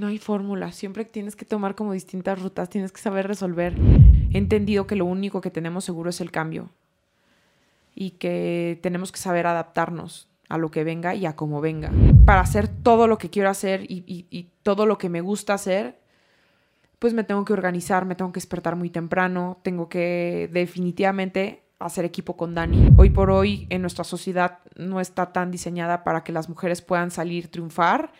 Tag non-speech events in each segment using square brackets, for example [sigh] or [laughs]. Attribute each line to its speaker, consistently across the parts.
Speaker 1: no hay fórmula. Siempre tienes que tomar como distintas rutas, tienes que saber resolver. He entendido que lo único que tenemos seguro es el cambio y que tenemos que saber adaptarnos a lo que venga y a cómo venga. Para hacer todo lo que quiero hacer y, y todo lo que me gusta hacer, pues me tengo que organizar, me tengo que despertar muy temprano, tengo que definitivamente hacer equipo con Dani. Hoy por hoy en nuestra sociedad no está tan diseñada para que las mujeres puedan salir triunfar.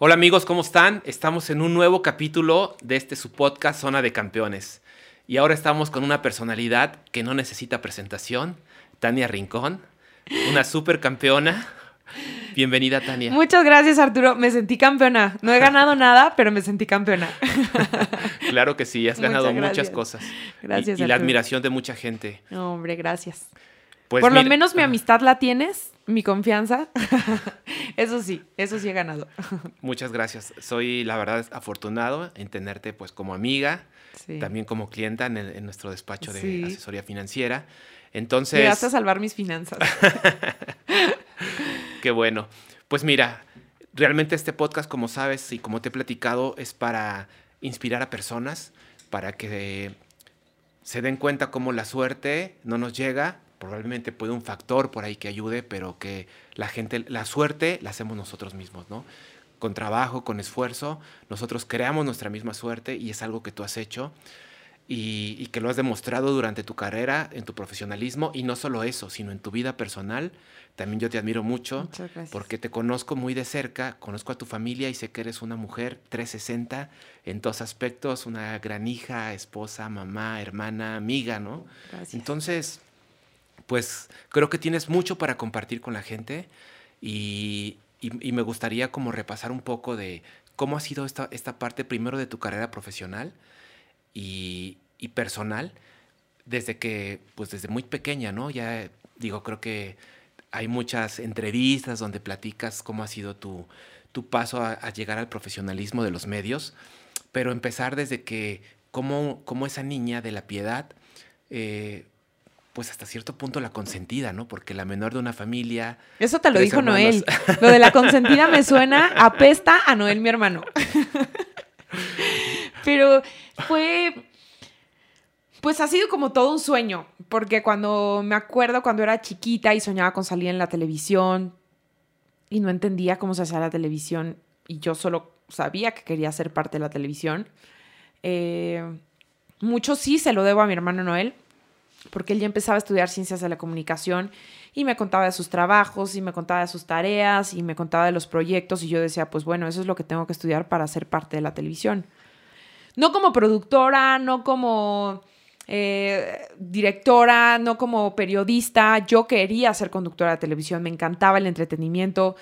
Speaker 2: Hola amigos, ¿cómo están? Estamos en un nuevo capítulo de este su podcast Zona de Campeones. Y ahora estamos con una personalidad que no necesita presentación, Tania Rincón, una super campeona. Bienvenida, Tania.
Speaker 1: Muchas gracias, Arturo. Me sentí campeona. No he ganado [laughs] nada, pero me sentí campeona. [laughs]
Speaker 2: claro que sí, has ganado muchas cosas.
Speaker 1: Gracias.
Speaker 2: Y, y la admiración de mucha gente.
Speaker 1: No, hombre, gracias. Pues Por lo menos mi amistad la tienes, mi confianza. [laughs] eso sí, eso sí he ganado. [laughs]
Speaker 2: Muchas gracias. Soy, la verdad, afortunado en tenerte pues como amiga, también como clienta en, nuestro despacho de asesoría financiera. Entonces...
Speaker 1: Llegaste a salvar mis finanzas. [laughs]
Speaker 2: Qué bueno. Pues mira, realmente este podcast, como sabes y como te he platicado, es para inspirar a personas, para que se den cuenta cómo la suerte no nos llega, probablemente puede un factor por ahí que ayude, pero que la gente, la suerte la hacemos nosotros mismos, ¿no? Con trabajo, con esfuerzo, nosotros creamos nuestra misma suerte y es algo que tú has hecho y, que lo has demostrado durante tu carrera, en tu profesionalismo y no solo eso, sino en tu vida personal. También yo te admiro mucho porque te conozco muy de cerca, conozco a tu familia y sé que eres una mujer 360 en todos aspectos, una gran hija, esposa, mamá, hermana, amiga, ¿no? Entonces, pues creo que tienes mucho para compartir con la gente y, me gustaría como repasar un poco de cómo ha sido esta, esta parte primero de tu carrera profesional y, personal desde que, pues desde muy pequeña, ¿no? Ya digo, creo que hay muchas entrevistas donde platicas cómo ha sido tu, tu paso a, llegar al profesionalismo de los medios, pero empezar desde que, cómo, cómo esa niña de la piedad eh, pues hasta cierto punto la consentida, ¿no? Porque la menor de una familia.
Speaker 1: Eso te lo dijo Noel. Lo de la consentida me suena [laughs] apesta a Noel, mi hermano. [laughs] Pero fue. Pues ha sido como todo un sueño, porque cuando me acuerdo cuando era chiquita y soñaba con salir en la televisión y no entendía cómo se hacía la televisión y yo solo sabía que quería ser parte de la televisión, eh, mucho sí se lo debo a mi hermano Noel, porque él ya empezaba a estudiar ciencias de la comunicación y me contaba de sus trabajos y me contaba de sus tareas y me contaba de los proyectos y yo decía, pues bueno, eso es lo que tengo que estudiar para ser parte de la televisión. No como productora, no como eh, directora, no como periodista, yo quería ser conductora de televisión, me encantaba el entretenimiento.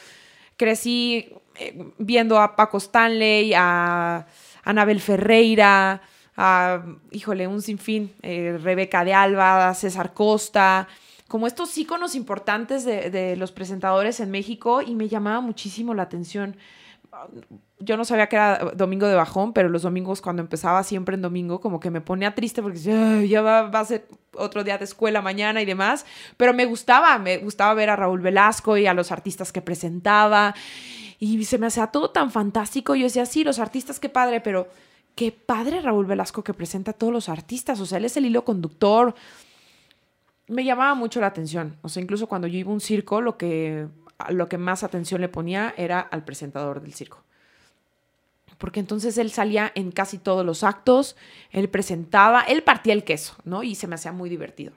Speaker 1: Crecí eh, viendo a Paco Stanley, a Anabel Ferreira, híjole, un sinfín, eh, Rebeca de Alba, César Costa, como estos íconos importantes de, los presentadores en México y me llamaba muchísimo la atención. Yo no sabía que era domingo de bajón, pero los domingos cuando empezaba siempre en domingo como que me ponía triste porque ya va, va, a ser otro día de escuela mañana y demás, pero me gustaba, me gustaba ver a Raúl Velasco y a los artistas que presentaba y se me hacía todo tan fantástico. Yo decía, sí, los artistas, qué padre, pero qué padre Raúl Velasco que presenta a todos los artistas, o sea, él es el hilo conductor. Me llamaba mucho la atención, o sea, incluso cuando yo iba a un circo, lo que, lo que más atención le ponía era al presentador del circo. Porque entonces él salía en casi todos los actos, él presentaba, él partía el queso, ¿no? Y se me hacía muy divertido.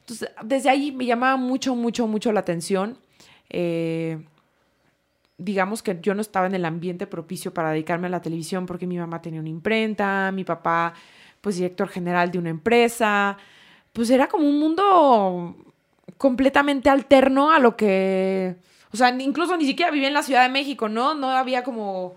Speaker 1: Entonces, desde ahí me llamaba mucho, mucho, mucho la atención. Eh, digamos que yo no estaba en el ambiente propicio para dedicarme a la televisión porque mi mamá tenía una imprenta, mi papá pues director general de una empresa, pues era como un mundo completamente alterno a lo que, o sea, incluso ni siquiera vivía en la Ciudad de México, ¿no? No había como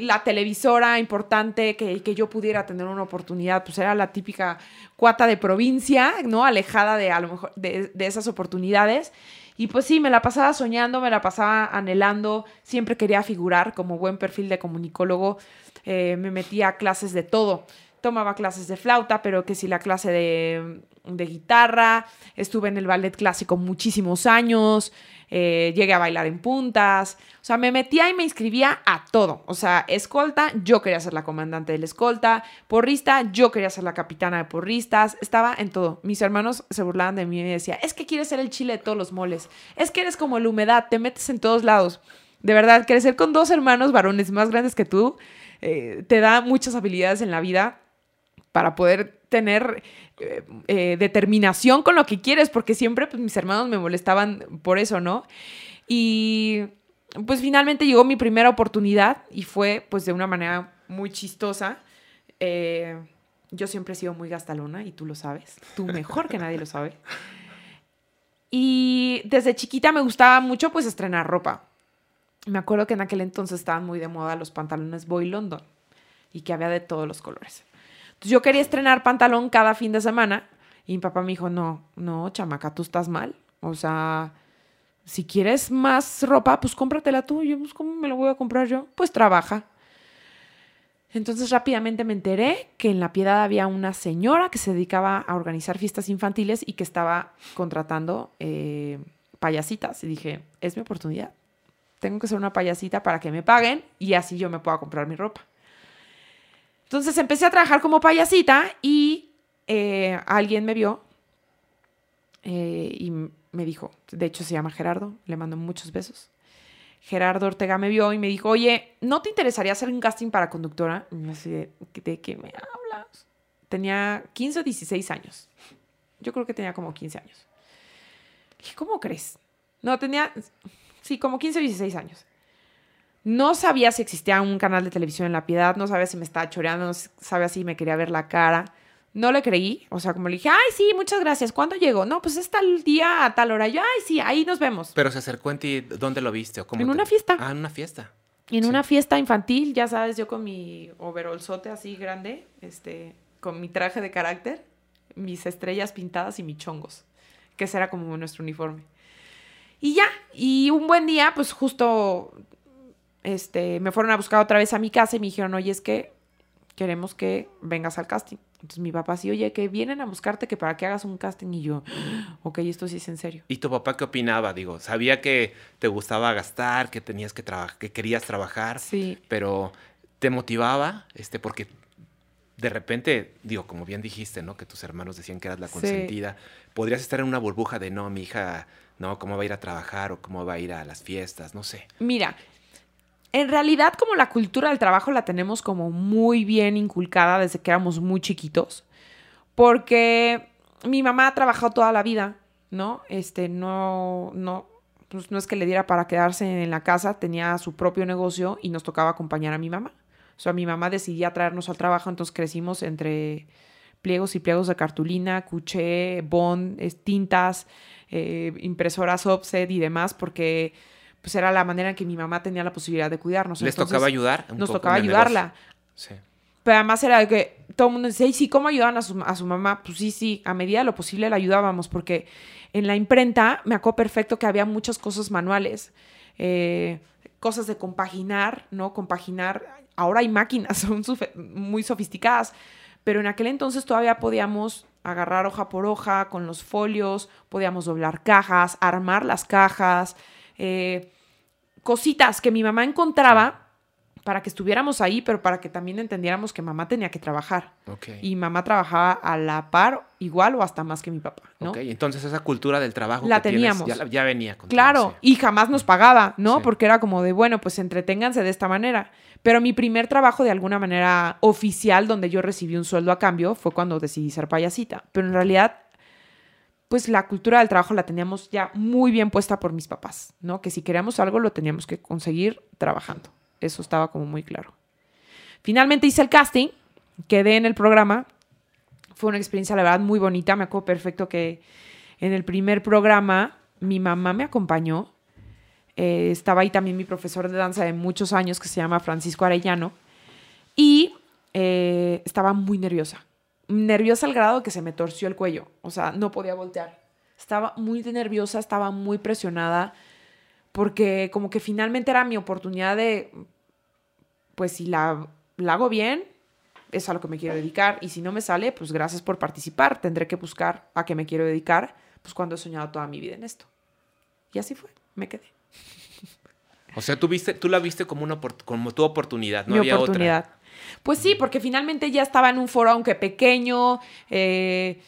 Speaker 1: la televisora importante que, que yo pudiera tener una oportunidad, pues era la típica cuata de provincia, ¿no? Alejada de a lo mejor de, de esas oportunidades. Y pues sí, me la pasaba soñando, me la pasaba anhelando, siempre quería figurar como buen perfil de comunicólogo, eh, me metía a clases de todo. tomaba clases de flauta, pero que sí la clase de, de guitarra, estuve en el ballet clásico muchísimos años, eh, llegué a bailar en puntas, o sea, me metía y me inscribía a todo, o sea, escolta, yo quería ser la comandante de la escolta, porrista, yo quería ser la capitana de porristas, estaba en todo. Mis hermanos se burlaban de mí y me decían, es que quieres ser el chile de todos los moles, es que eres como la humedad, te metes en todos lados. De verdad, crecer con dos hermanos varones más grandes que tú eh, te da muchas habilidades en la vida para poder tener eh, eh, determinación con lo que quieres, porque siempre pues, mis hermanos me molestaban por eso, ¿no? Y pues finalmente llegó mi primera oportunidad y fue pues de una manera muy chistosa. yo siempre he sido muy gastalona y tú lo sabes, tú mejor que nadie lo sabe. Y desde chiquita me gustaba mucho pues estrenar ropa me acuerdo que en aquel entonces estaban muy de moda los pantalones Boy London y que había de todos los colores. Entonces yo quería estrenar pantalón cada fin de semana y mi papá me dijo, no, no, chamaca, tú estás mal. O sea, si quieres más ropa, pues cómpratela tú. Y yo, pues, ¿cómo me lo voy a comprar yo? Pues trabaja. Entonces rápidamente me enteré que en La Piedad había una señora que se dedicaba a organizar fiestas infantiles y que estaba contratando eh, payasitas. Y dije, es mi oportunidad tengo que ser una payasita para que me paguen y así yo me pueda comprar mi ropa. Entonces empecé a trabajar como payasita y eh, alguien me vio eh, y me dijo, de hecho se llama Gerardo, le mando muchos besos. Gerardo Ortega me vio y me dijo, oye, ¿no te interesaría hacer un casting para conductora? Y me decía, ¿de qué me hablas? Tenía 15 o 16 años. Yo creo que tenía como 15 años. ¿cómo crees? No, tenía, Sí, como 15 o 16 años. No sabía si existía un canal de televisión en La Piedad, no sabía si me estaba choreando, no sabía si me quería ver la cara. No le creí, o sea, como le dije, ay, sí, muchas gracias, ¿cuándo llegó? No, pues es tal día a tal hora. Yo, ay, sí, ahí nos vemos.
Speaker 2: Pero se acercó en ti, ¿dónde lo viste? O cómo
Speaker 1: en una fiesta.
Speaker 2: Ah, en una fiesta.
Speaker 1: En una fiesta infantil, ya sabes, yo con mi overolzote así grande, este, con mi traje de carácter, mis estrellas pintadas y mis chongos, que ese era como nuestro uniforme. Y ya, y un buen día, pues justo este, me fueron a buscar otra vez a mi casa y me dijeron, oye, es que queremos que vengas al casting. Entonces mi papá sí, oye, que vienen a buscarte que para que hagas un casting. Y yo, ok, esto sí es en serio.
Speaker 2: ¿Y tu papá qué opinaba? Digo, sabía que te gustaba gastar, que tenías que trabajar, que querías trabajar.
Speaker 1: Sí.
Speaker 2: Pero te motivaba, este, porque de repente, digo, como bien dijiste, ¿no? Que tus hermanos decían que eras la consentida. Podrías estar en una burbuja de, no, mi hija ¿no? ¿Cómo va a ir a trabajar o cómo va a ir a las fiestas? No sé.
Speaker 1: Mira, en realidad como la cultura del trabajo la tenemos como muy bien inculcada desde que éramos muy chiquitos, porque mi mamá ha trabajado toda la vida, ¿no? Este, no, no, pues no es que le diera para quedarse en la casa, tenía su propio negocio y nos tocaba acompañar a mi mamá. O sea, mi mamá decidía traernos al trabajo, entonces crecimos entre pliegos y pliegos de cartulina, cuché, bond, tintas, eh, impresoras offset y demás, porque pues era la manera en que mi mamá tenía la posibilidad de cuidarnos.
Speaker 2: ¿Les tocaba ayudar?
Speaker 1: nos tocaba ayudarla. Sí. Pero además era de que todo el mundo decía, sí, ¿cómo ayudaban a su, a su mamá? Pues sí, sí, a medida de lo posible la ayudábamos, porque en la imprenta me acuerdo perfecto que había muchas cosas manuales, eh, cosas de compaginar, ¿no? Compaginar. Ahora hay máquinas, [laughs] son muy sofisticadas, pero en aquel entonces todavía podíamos agarrar hoja por hoja con los folios, podíamos doblar cajas, armar las cajas, eh, cositas que mi mamá encontraba para que estuviéramos ahí, pero para que también entendiéramos que mamá tenía que trabajar. Y mamá trabajaba a la par, igual o hasta más que mi papá. ¿no?
Speaker 2: Ok, entonces esa cultura del trabajo
Speaker 1: la teníamos.
Speaker 2: ya, venía.
Speaker 1: claro, y jamás nos pagaba, ¿no? Porque era como de, bueno, pues entreténganse de esta manera. Pero mi primer trabajo de alguna manera oficial donde yo recibí un sueldo a cambio fue cuando decidí ser payasita. Pero en realidad, pues la cultura del trabajo la teníamos ya muy bien puesta por mis papás, ¿no? Que si queríamos algo lo teníamos que conseguir trabajando. Eso estaba como muy claro. Finalmente hice el casting, quedé en el programa. Fue una experiencia, la verdad, muy bonita. Me acuerdo perfecto que en el primer programa mi mamá me acompañó eh, estaba ahí también mi profesor de danza de muchos años que se llama Francisco Arellano. Y eh, estaba muy nerviosa. Nerviosa al grado que se me torció el cuello. O sea, no podía voltear. Estaba muy nerviosa, estaba muy presionada. Porque como que finalmente era mi oportunidad de, pues si la, la hago bien, es a lo que me quiero dedicar y si no me sale, pues gracias por participar, tendré que buscar a qué me quiero dedicar, pues cuando he soñado toda mi vida en esto. Y así fue, me quedé.
Speaker 2: O sea, tú, viste, tú la viste como, una, como tu oportunidad, no
Speaker 1: mi
Speaker 2: había
Speaker 1: oportunidad. Pues sí, porque finalmente ya estaba en un foro, aunque pequeño, eh,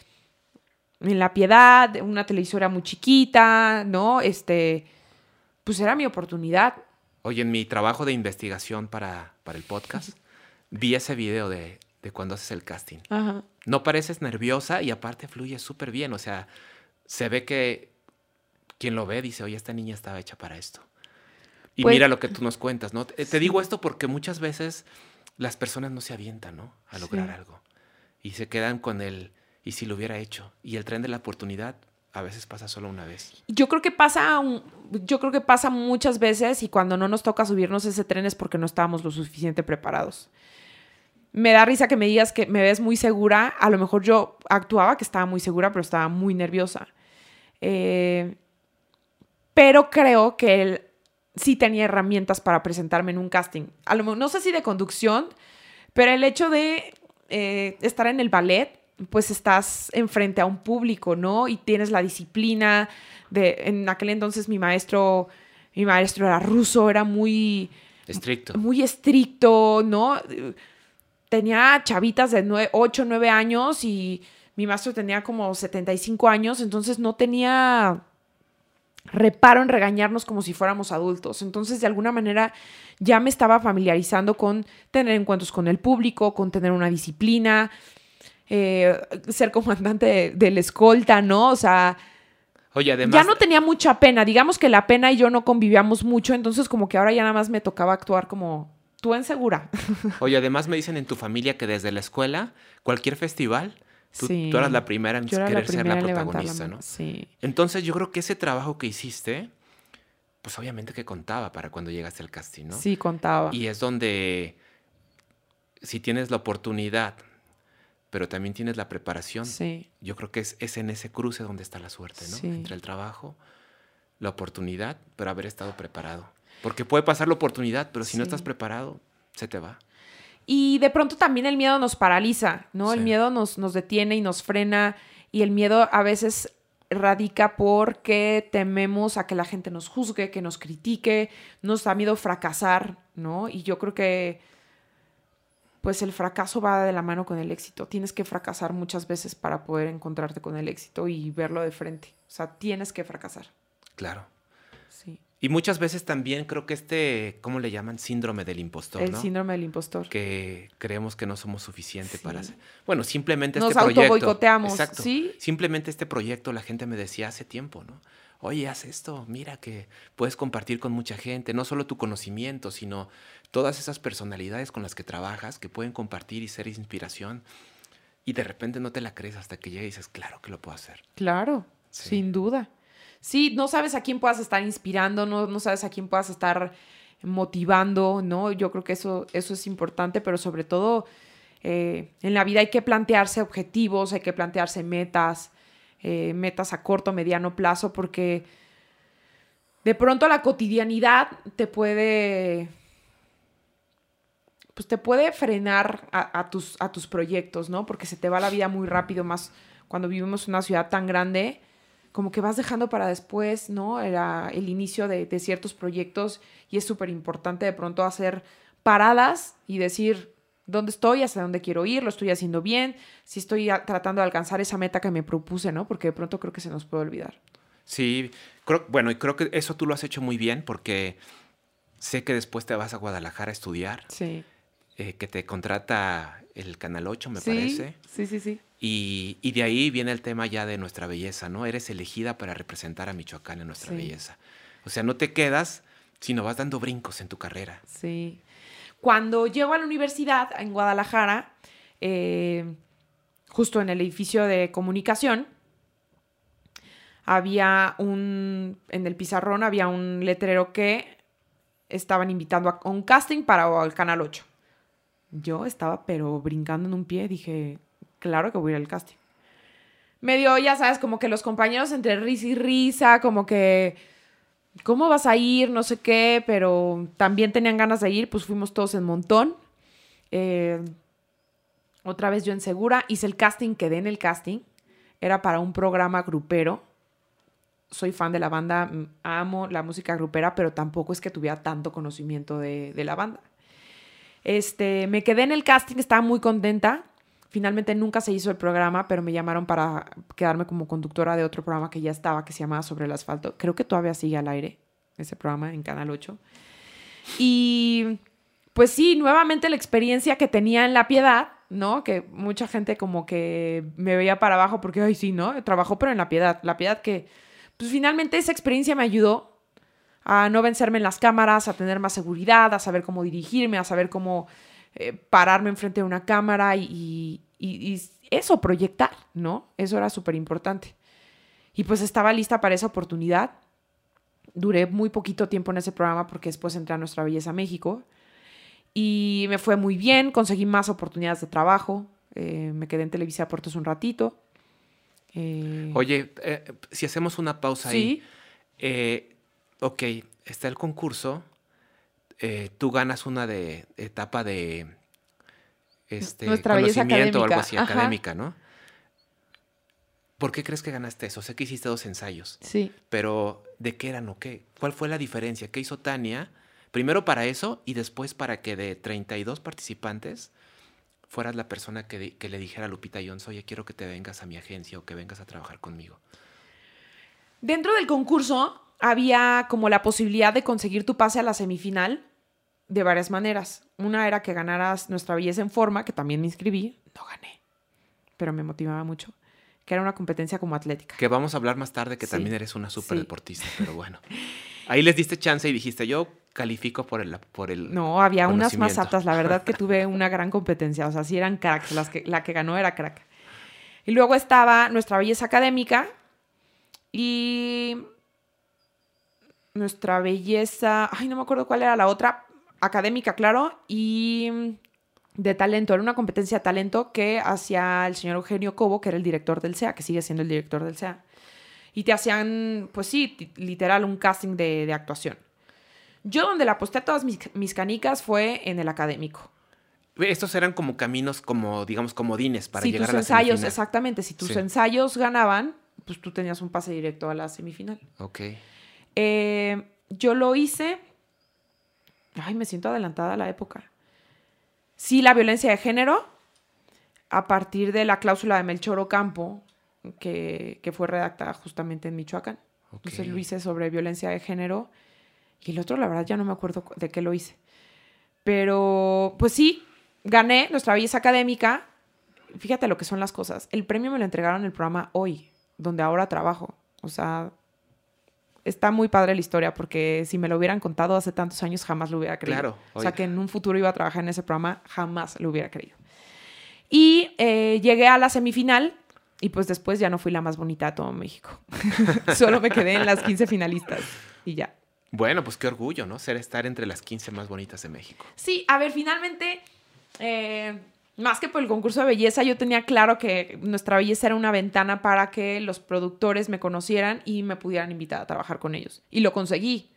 Speaker 1: en La Piedad, una televisora muy chiquita, ¿no? Este, pues era mi oportunidad.
Speaker 2: Oye, en mi trabajo de investigación para, para el podcast, [laughs] vi ese video de, de cuando haces el casting.
Speaker 1: Ajá.
Speaker 2: No pareces nerviosa y aparte fluye súper bien. O sea, se ve que quien lo ve dice, oye, esta niña estaba hecha para esto. Y
Speaker 1: Pues-
Speaker 2: mira lo que tú nos cuentas, ¿no? Te, te digo esto porque muchas veces las personas no se avientan, ¿no? A lograr
Speaker 1: Sí.
Speaker 2: algo. Y se quedan con el, y si lo hubiera hecho. Y el tren de la oportunidad a veces pasa solo una vez.
Speaker 1: Yo creo que pasa, yo creo que pasa muchas veces y cuando no nos toca subirnos ese tren es porque no estábamos lo suficiente preparados. Me da risa que me digas que me ves muy segura. A lo mejor yo actuaba que estaba muy segura, pero estaba muy nerviosa. Eh, pero creo que él sí tenía herramientas para presentarme en un casting. A lo no sé si de conducción, pero el hecho de eh, estar en el ballet, pues estás enfrente a un público, ¿no? Y tienes la disciplina de, en aquel entonces mi maestro, mi maestro era ruso, era muy,
Speaker 2: Estricto.
Speaker 1: muy estricto, ¿no? Tenía chavitas de 8, 9 años y mi maestro tenía como 75 años, entonces no tenía reparo en regañarnos como si fuéramos adultos. Entonces, de alguna manera, ya me estaba familiarizando con tener encuentros con el público, con tener una disciplina, eh, ser comandante de, de la escolta, ¿no? O sea,
Speaker 2: Oye, además...
Speaker 1: ya no tenía mucha pena. Digamos que la pena y yo no convivíamos mucho, entonces como que ahora ya nada más me tocaba actuar como tú en segura.
Speaker 2: Oye, además me dicen en tu familia que desde la escuela, cualquier festival, tú,
Speaker 1: Sí.
Speaker 2: tú eras la primera en
Speaker 1: Yo era la
Speaker 2: querer ser la protagonista. ¿no?
Speaker 1: Sí.
Speaker 2: Entonces yo creo que ese trabajo que hiciste, pues obviamente que contaba para cuando llegaste al casting, ¿no?
Speaker 1: Sí, contaba.
Speaker 2: Y es donde, si tienes la oportunidad, pero también tienes la preparación,
Speaker 1: Sí,
Speaker 2: yo creo que es, es en ese cruce donde está la suerte, ¿no?
Speaker 1: Sí.
Speaker 2: Entre el trabajo, la oportunidad, pero haber estado preparado. Porque puede pasar la oportunidad, pero si no estás preparado, se te va.
Speaker 1: Y de pronto también el miedo nos paraliza, ¿no? El miedo nos, nos detiene y nos frena y el miedo a veces radica porque tememos a que la gente nos juzgue, que nos critique, nos da miedo fracasar, ¿no? Y yo creo que pues el fracaso va de la mano con el éxito. Tienes que fracasar muchas veces para poder encontrarte con el éxito y verlo de frente. O sea, tienes que fracasar.
Speaker 2: Claro.
Speaker 1: Sí.
Speaker 2: Y muchas veces también creo que este, ¿cómo le llaman? Síndrome del impostor,
Speaker 1: el
Speaker 2: ¿no?
Speaker 1: síndrome del impostor.
Speaker 2: que creemos que no somos suficientes
Speaker 1: Sí.
Speaker 2: para hacer. Bueno, simplemente
Speaker 1: Nos
Speaker 2: este proyecto.
Speaker 1: autoboicoteamos,
Speaker 2: Exacto.
Speaker 1: ¿sí?
Speaker 2: Simplemente este proyecto la gente me decía hace tiempo, ¿no? Oye, haz esto, mira que puedes compartir con mucha gente, no solo tu conocimiento, sino todas esas personalidades con las que trabajas que pueden compartir y ser inspiración. Y de repente no te la crees hasta que llega y dices, claro que lo puedo hacer.
Speaker 1: Claro,
Speaker 2: Sí.
Speaker 1: sin duda. Sí, no sabes a quién puedas estar inspirando, no, no sabes a quién puedas estar motivando, ¿no? Yo creo que eso, eso es importante, pero sobre todo eh, en la vida hay que plantearse objetivos, hay que plantearse metas, eh, metas a corto, mediano plazo, porque de pronto la cotidianidad te puede pues te puede frenar a, tus, a tus proyectos, ¿no? Porque se te va la vida muy rápido, más cuando vivimos en una ciudad tan grande, como que vas dejando para después, ¿no? Era el inicio de, de ciertos proyectos y es súper importante de pronto hacer paradas y decir dónde estoy, hacia dónde quiero ir, lo estoy haciendo bien, si estoy tratando de alcanzar esa meta que me propuse, ¿no? Porque de pronto creo que se nos puede olvidar.
Speaker 2: Sí, creo, bueno, y creo que eso tú lo has hecho muy bien porque sé que después te vas a Guadalajara a estudiar,
Speaker 1: Sí.
Speaker 2: eh, que te contrata el Canal 8, me
Speaker 1: sí,
Speaker 2: parece.
Speaker 1: Sí, sí, sí.
Speaker 2: Y, y de ahí viene el tema ya de nuestra belleza, ¿no? Eres elegida para representar a Michoacán en nuestra
Speaker 1: Sí.
Speaker 2: belleza. O sea, no te quedas, sino vas dando brincos en tu carrera.
Speaker 1: Sí. Cuando llego a la universidad en Guadalajara, eh, justo en el edificio de comunicación, había un, en el pizarrón había un letrero que estaban invitando a un casting para el Canal 8. Yo estaba pero brincando en un pie, dije, claro que voy a ir al casting. Me dio, ya sabes, como que los compañeros entre risa y risa, como que, ¿cómo vas a ir? No sé qué, pero también tenían ganas de ir, pues fuimos todos en montón. Eh, Otra vez yo en Segura, hice el casting, quedé en el casting. Era para un programa grupero. Soy fan de la banda, amo la música grupera, pero tampoco es que tuviera tanto conocimiento de, de la banda. Este, me quedé en el casting, estaba muy contenta. Finalmente nunca se hizo el programa, pero me llamaron para quedarme como conductora de otro programa que ya estaba, que se llamaba Sobre el Asfalto. Creo que todavía sigue al aire ese programa en Canal 8. Y pues sí, nuevamente la experiencia que tenía en La Piedad, ¿no? Que mucha gente como que me veía para abajo porque, ay, sí, ¿no? Trabajó pero en La Piedad. La Piedad que, pues finalmente esa experiencia me ayudó a no vencerme en las cámaras, a tener más seguridad, a saber cómo dirigirme, a saber cómo eh, pararme enfrente de una cámara y, y eso, proyectar, ¿no? Eso era súper importante. Y pues estaba lista para esa oportunidad duré muy poquito tiempo en ese programa porque después entré a Nuestra Belleza México y me fue muy bien, conseguí más oportunidades de trabajo, eh, me quedé en Televisa Puertos un ratito.
Speaker 2: Eh, Oye, eh, si hacemos una pausa ¿sí? ahí, ok, está el concurso, tú ganas una de etapa de este, Nuestra conocimiento o algo así, académica, ¿no? ¿Por qué crees que ganaste eso? Sé que hiciste dos ensayos.
Speaker 1: Sí.
Speaker 2: Pero, ¿de qué eran o qué? ¿Cuál fue la diferencia? ¿Qué hizo Tania? Primero para eso y después para que de 32 participantes fueras la persona que, le dijera a Lupita Jones, oye, quiero que te vengas a mi agencia o que vengas a trabajar conmigo.
Speaker 1: Dentro del concurso había como la posibilidad de conseguir tu pase a la semifinal de varias maneras. Una era que ganaras Nuestra Belleza en Forma, que también me inscribí. No gané, pero me motivaba mucho que era una competencia como atlética.
Speaker 2: Que vamos a hablar más tarde, que también eres una súper deportista, pero bueno. [laughs] Ahí les diste chance y dijiste, yo califico por el por el
Speaker 1: No, había unas más aptas, la verdad que tuve una gran competencia, o sea, sí eran cracks, las que, la que ganó era crack. Y luego estaba nuestra belleza académica y nuestra belleza, ay, no me acuerdo cuál era la otra, académica, claro, y de talento, era una competencia de talento que hacía el señor Eugenio Cobo, que era el director del SEA, que sigue siendo el director del SEA. Y te hacían, pues sí, literal, un casting de, actuación. Yo donde la aposté a todas mis, canicas fue en el académico.
Speaker 2: Estos eran como caminos, como, digamos, comodines para llegar
Speaker 1: a la ensayos, exactamente. Si tus ensayos ganaban, pues tú tenías un pase directo a la semifinal.
Speaker 2: Ok.
Speaker 1: Eh, yo lo hice... Ay, me siento adelantada a la época. Sí, la violencia de género, a partir de la cláusula de Melchor Ocampo, que, que fue redactada justamente en Michoacán. Entonces lo hice sobre violencia de género. Y el otro, la verdad, ya no me acuerdo de qué lo hice. Pero, pues sí, gané nuestra belleza académica. Fíjate lo que son las cosas. El premio me lo entregaron en el programa Hoy, donde ahora trabajo. O sea, está muy padre la historia porque si me lo hubieran contado hace tantos años jamás lo hubiera creído. Claro. O sea, que en un futuro iba a trabajar en ese programa, jamás lo hubiera creído. Y eh, llegué a la semifinal y pues después ya no fui la más bonita de todo México. [laughs] Solo me quedé en las 15 finalistas y ya.
Speaker 2: Bueno, pues qué orgullo, ¿no? Ser estar entre las 15 más bonitas de México.
Speaker 1: Sí, a ver, finalmente eh, más que por el concurso de belleza, yo tenía claro que nuestra belleza era una ventana para que los productores me conocieran y me pudieran invitar a trabajar con ellos. Y lo conseguí.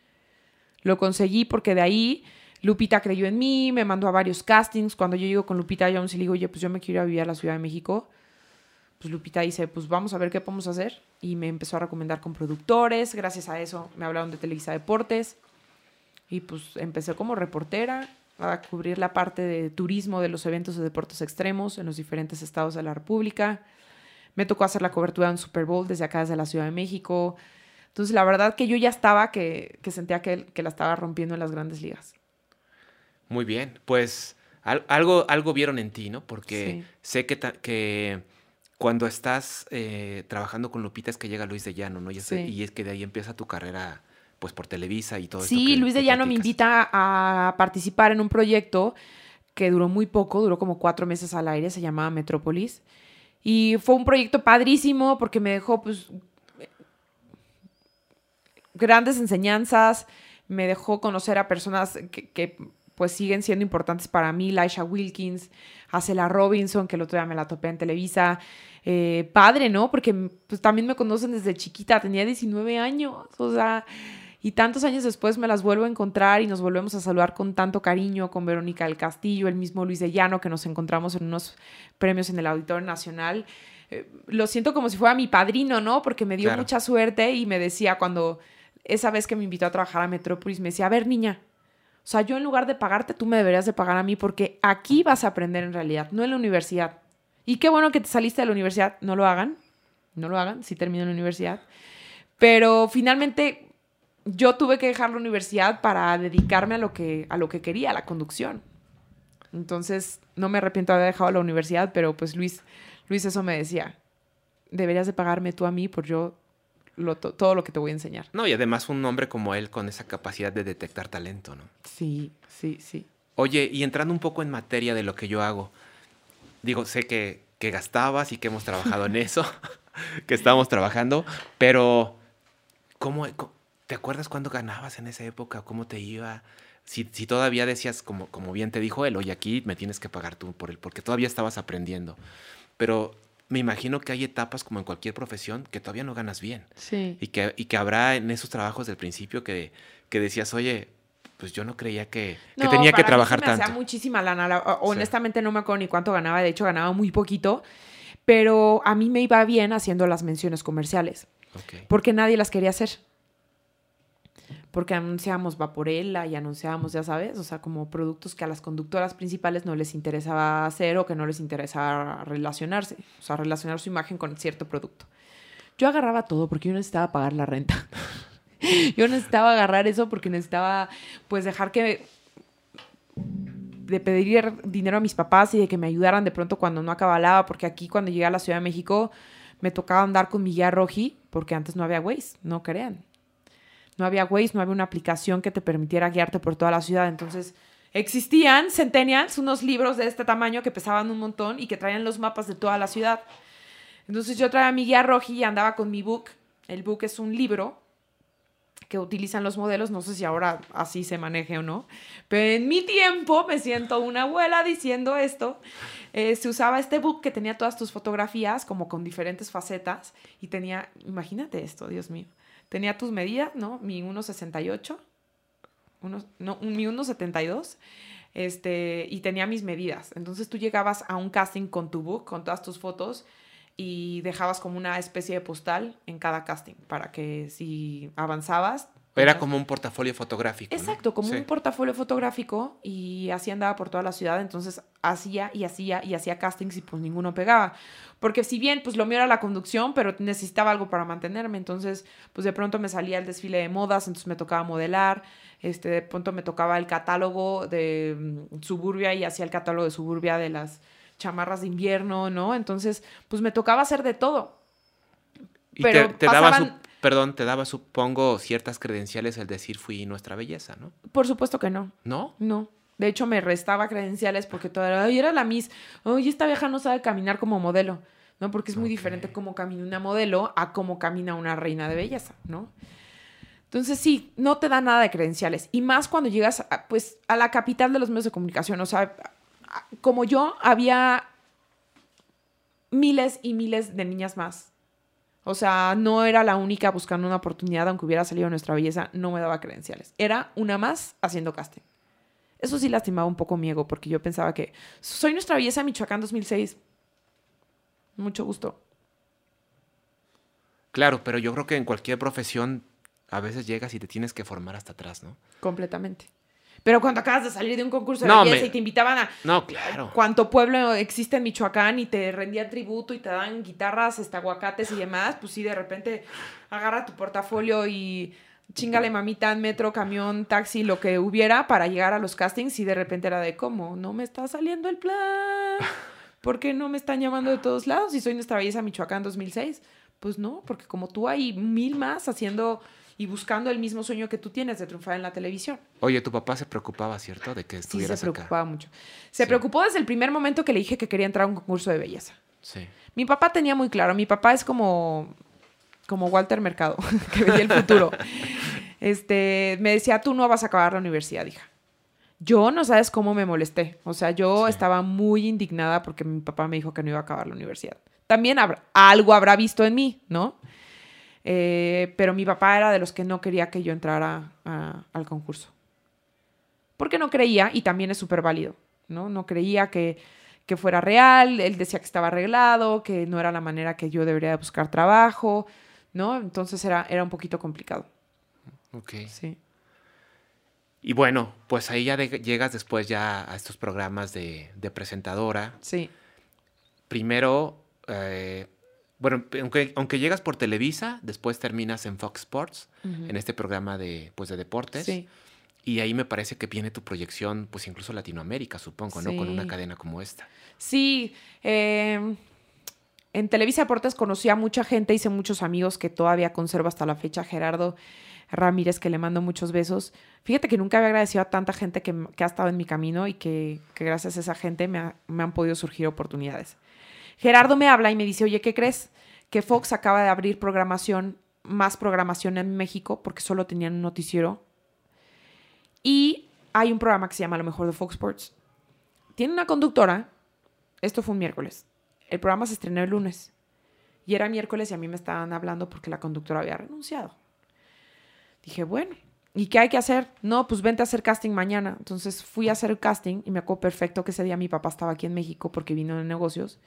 Speaker 1: Lo conseguí porque de ahí Lupita creyó en mí, me mandó a varios castings. Cuando yo llego con Lupita Jones y le digo, oye, pues yo me quiero ir a vivir a la Ciudad de México, pues Lupita dice, pues vamos a ver qué podemos hacer. Y me empezó a recomendar con productores. Gracias a eso me hablaron de Televisa Deportes. Y pues empecé como reportera a cubrir la parte de turismo de los eventos de deportes extremos en los diferentes estados de la República. Me tocó hacer la cobertura de un Super Bowl desde acá, desde la Ciudad de México. Entonces, la verdad que yo ya estaba, que, sentía que, que, la estaba rompiendo en las grandes ligas.
Speaker 2: Muy bien, pues algo, algo vieron en ti, ¿no? Porque sé que, que cuando estás eh, trabajando con Lupita es que llega Luis de Llano, ¿no? Y y es que de ahí empieza tu carrera pues por Televisa y todo eso.
Speaker 1: Sí, Luis de Llano me invita a participar en un proyecto que duró muy poco, duró como cuatro meses al aire, se llamaba Metrópolis. Y fue un proyecto padrísimo porque me dejó pues grandes enseñanzas, me dejó conocer a personas que, pues siguen siendo importantes para mí, Laisha Wilkins, Acela Robinson, que el otro día me la topé en Televisa. Eh, padre, ¿no? Porque pues, también me conocen desde chiquita, tenía 19 años, o sea, Y tantos años después me las vuelvo a encontrar y nos volvemos a saludar con tanto cariño, con Verónica del Castillo, el mismo Luis de Llano, que nos encontramos en unos premios en el Auditorio Nacional. Eh, lo siento como si fuera mi padrino, ¿no? Porque me dio
Speaker 2: Claro.
Speaker 1: mucha suerte y me decía cuando esa vez que me invitó a trabajar a Metrópolis, me decía, a ver, niña, o sea, yo en lugar de pagarte, tú me deberías de pagar a mí porque aquí vas a aprender en realidad, no en la universidad. Y qué bueno que te saliste de la universidad, no lo hagan, no lo hagan, si termino en la universidad. Pero finalmente yo tuve que dejar la universidad para dedicarme a lo que, a lo que quería, a la conducción. Entonces, no me arrepiento de haber dejado la universidad, pero pues Luis, Luis eso me decía, deberías de pagarme tú a mí por yo lo- to- todo lo que te voy a enseñar.
Speaker 2: No, y además un hombre como él con esa capacidad de detectar talento, ¿no?
Speaker 1: Sí, sí, sí.
Speaker 2: Oye, y entrando un poco en materia de lo que yo hago, digo, sé que, que gastabas y que hemos trabajado en [laughs] eso, [laughs] que estábamos trabajando, pero ¿cómo, ¿te acuerdas cuándo ganabas en esa época? ¿Cómo te iba? Si, si todavía decías, como, como bien te dijo él, oye, aquí me tienes que pagar tú por él, porque todavía estabas aprendiendo. Pero me imagino que hay etapas, como en cualquier profesión, que todavía no ganas bien.
Speaker 1: Sí.
Speaker 2: Y que, y que habrá en esos trabajos del principio que, que decías, oye, pues yo no creía que, que
Speaker 1: No,
Speaker 2: tenía que
Speaker 1: para mí
Speaker 2: trabajar
Speaker 1: se me hacía
Speaker 2: tanto.
Speaker 1: muchísima lana. La- honestamente no me acuerdo ni cuánto ganaba. De hecho, ganaba muy poquito. Pero a mí me iba bien haciendo las menciones comerciales.
Speaker 2: Ok.
Speaker 1: Porque nadie las quería hacer. Porque anunciábamos Vaporella y anunciábamos, ya sabes, o sea, como productos que a las conductoras principales no les interesaba hacer o que no les interesaba relacionarse. O sea, relacionar su imagen con cierto producto. Yo agarraba todo porque yo necesitaba pagar la renta. [laughs] yo necesitaba agarrar eso porque necesitaba, pues, dejar que de pedir dinero a mis papás y de que me ayudaran de pronto cuando no acabalaba, porque aquí cuando llegué a la Ciudad de México me tocaba andar con mi guía Roji, porque antes no había Waze, no crean. No había Waze, no había una aplicación que te permitiera guiarte por toda la ciudad. Entonces, existían Centennials, unos libros de este tamaño que pesaban un montón y que traían los mapas de toda la ciudad. Entonces, yo traía mi guía Roji y andaba con mi book. El book es un libro que utilizan los modelos, no sé si ahora así se maneje o no, pero en mi tiempo, me siento una abuela diciendo esto, eh, se usaba este book que tenía todas tus fotografías como con diferentes facetas y tenía, imagínate esto, Dios mío, tenía tus medidas, ¿no? Mi 1,68, unos, no, mi 1,72, este, y tenía mis medidas. Entonces tú llegabas a un casting con tu book, con todas tus fotos, y dejabas como una especie de postal en cada casting para que si avanzabas...
Speaker 2: Era como un portafolio fotográfico. ¿no?
Speaker 1: Exacto, como
Speaker 2: Sí.
Speaker 1: un portafolio fotográfico y así andaba por toda la ciudad, entonces hacía y hacía y hacía castings y pues ninguno pegaba. Porque si bien pues lo mío era la conducción, pero necesitaba algo para mantenerme, entonces pues de pronto me salía el desfile de modas, entonces me tocaba modelar, este de pronto me tocaba el catálogo de mm, Suburbia y hacía el catálogo de Suburbia de las chamarras de invierno, ¿no? Entonces pues me tocaba hacer de todo.
Speaker 2: Y
Speaker 1: pero
Speaker 2: te, te daba, su-
Speaker 1: pasaban-
Speaker 2: perdón, te daba, supongo, ciertas credenciales el decir fui nuestra belleza, ¿no?
Speaker 1: Por supuesto que no.
Speaker 2: ¿No?
Speaker 1: No. De hecho, me restaba credenciales porque todavía ay, era la Miss. Oye, esta vieja no sabe caminar como modelo, ¿no? Porque es muy diferente cómo camina una modelo a cómo camina una reina de belleza, ¿no? Entonces, sí, no te da nada de credenciales. Y más cuando llegas, a, pues, a la capital de los medios de comunicación. O sea, como yo, había miles y miles de niñas más. O sea, no era la única buscando una oportunidad, aunque hubiera salido nuestra belleza, no me daba credenciales. Era una más haciendo casting. Eso sí lastimaba un poco mi ego, porque yo pensaba que soy nuestra belleza Michoacán 2006. Mucho gusto.
Speaker 2: Claro, pero yo creo que en cualquier profesión a veces llegas y te tienes que formar hasta atrás, ¿no?
Speaker 1: Completamente. Pero cuando acabas de salir de un concurso de
Speaker 2: No,
Speaker 1: belleza
Speaker 2: me-
Speaker 1: y te invitaban a
Speaker 2: No, claro.
Speaker 1: cuánto pueblo existe en Michoacán y te rendían tributo y te dan guitarras, este, aguacates y demás, pues sí, de repente agarra tu portafolio y chingale mamita en metro, camión, taxi, lo que hubiera para llegar a los castings y de repente era de cómo, no me está saliendo el plan. ¿Por qué no me están llamando de todos lados? Si soy nuestra belleza Michoacán 2006. Pues no, porque como tú hay mil más haciendo y buscando el mismo sueño que tú tienes de triunfar en la televisión.
Speaker 2: Oye, tu papá se preocupaba, ¿cierto? De que
Speaker 1: Sí, se
Speaker 2: estuvieras acá.
Speaker 1: preocupaba mucho. Se
Speaker 2: Sí.
Speaker 1: preocupó desde el primer momento que le dije que quería entrar a un concurso de belleza.
Speaker 2: Sí.
Speaker 1: Mi papá tenía muy claro, mi papá es como, como Walter Mercado, [laughs] que veía el futuro. Este, me decía, tú no vas a acabar la universidad, hija. Yo no sabes cómo me molesté. O sea, yo
Speaker 2: Sí.
Speaker 1: estaba muy indignada porque mi papá me dijo que no iba a acabar la universidad. También habrá- algo habrá visto en mí, ¿no? Eh, pero mi papá era de los que no quería que yo entrara al concurso. Porque no creía, y también es súper válido, ¿no? No creía que, que, fuera real, él decía que estaba arreglado, que no era la manera que yo debería buscar trabajo, ¿no? Entonces era, era un poquito complicado.
Speaker 2: Ok.
Speaker 1: Sí.
Speaker 2: Y bueno, pues ahí ya llegas después ya a estos programas de, de presentadora.
Speaker 1: Sí.
Speaker 2: Primero, eh, bueno, aunque, aunque llegas por Televisa, después terminas en Fox Sports, en este programa de, pues, de deportes. Sí. Y ahí me parece que viene tu proyección, pues incluso Latinoamérica, supongo, ¿no? Con una cadena como esta.
Speaker 1: Sí. Em, en Televisa Deportes conocí a mucha gente, hice muchos amigos que todavía conservo hasta la fecha. Gerardo Ramírez, que le mando muchos besos. Fíjate que nunca había agradecido a tanta gente que, ha estado en mi camino y que, gracias a esa gente me, han podido surgir oportunidades. Gerardo me habla y me dice, oye, ¿qué crees? Que Fox acaba de abrir programación, más programación en México, porque solo tenían un noticiero. Y hay un programa que se llama Lo mejor de Fox Sports. Tiene una conductora. Esto fue un miércoles. El programa se estrenó el lunes. Y era miércoles y a mí me estaban hablando porque la conductora había renunciado. Dije, bueno, ¿y qué hay que hacer? No, pues vente a hacer casting mañana. Entonces fui a hacer el casting y me acuerdo perfecto que ese día mi papá estaba aquí en México porque vino de negocios.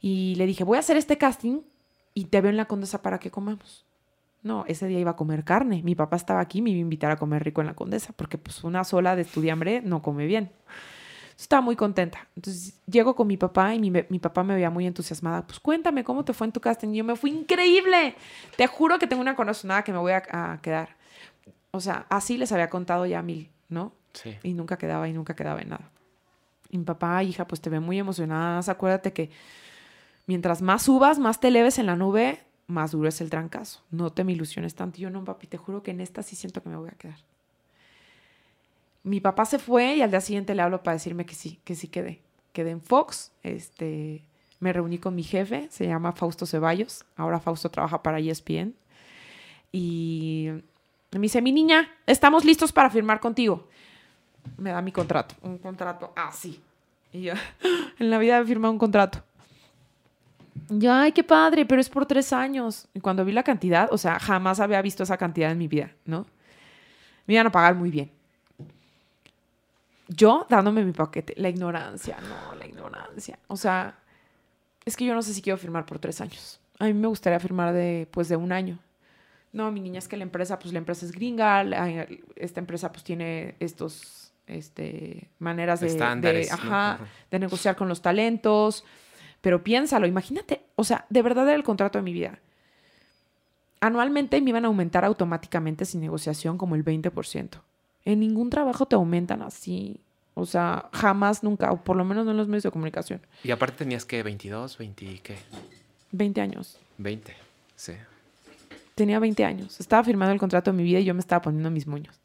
Speaker 1: Y le dije, voy a hacer este casting y te veo en la condesa para que comamos. No, ese día iba a comer carne. Mi papá estaba aquí, me iba a invitar a comer rico en la condesa, porque pues una sola de estudiambre no come bien. Estaba muy contenta. Entonces llego con mi papá y mi, mi, papá me veía muy entusiasmada. Pues cuéntame cómo te fue en tu casting. Y yo me fui increíble. Te juro que tengo una conocida que me voy a, a, quedar. O sea, así les había contado ya mil, ¿no?
Speaker 2: Sí.
Speaker 1: Y nunca quedaba y nunca quedaba en nada. Y mi papá, hija, pues te ve muy emocionada. Acuérdate que mientras más subas, más te leves en la nube, más duro es el trancazo. No te me ilusiones tanto. yo no, papi, te juro que en esta sí siento que me voy a quedar mi papá se fue y al día siguiente le hablo para decirme que sí, que sí quedé. Quedé en Fox, este, me reuní con mi jefe, se llama Fausto Ceballos, ahora Fausto trabaja para ESPN, y me dice, mi niña, estamos listos para firmar contigo. Me da mi contrato, un contrato así. y yo, [laughs] en la vida he firmado un contrato. Yo, ay, qué padre, pero es por tres años. Y cuando vi la cantidad, o sea, jamás había visto esa cantidad en mi vida, ¿no? Me iban a pagar muy bien yo dándome mi paquete. La ignorancia, no, la ignorancia. O sea, es que yo no sé si quiero firmar por tres años. A mí me gustaría firmar de, pues, de un año. No, mi niña, es que la empresa, pues, la empresa es gringa. esta empresa, pues, tiene estos, este, maneras de, de negociar con los talentos. Pero piénsalo, imagínate, o sea, de verdad era el contrato de mi vida. Anualmente me iban a aumentar automáticamente sin negociación como el 20%. En ningún trabajo te aumentan así. O sea, jamás, nunca, o por lo menos no en los medios de comunicación.
Speaker 2: Y aparte tenías que 22, 20, ¿qué?
Speaker 1: 20 años.
Speaker 2: 20, sí.
Speaker 1: Tenía 20 años. Estaba firmando el contrato de mi vida y yo me estaba poniendo mis moños.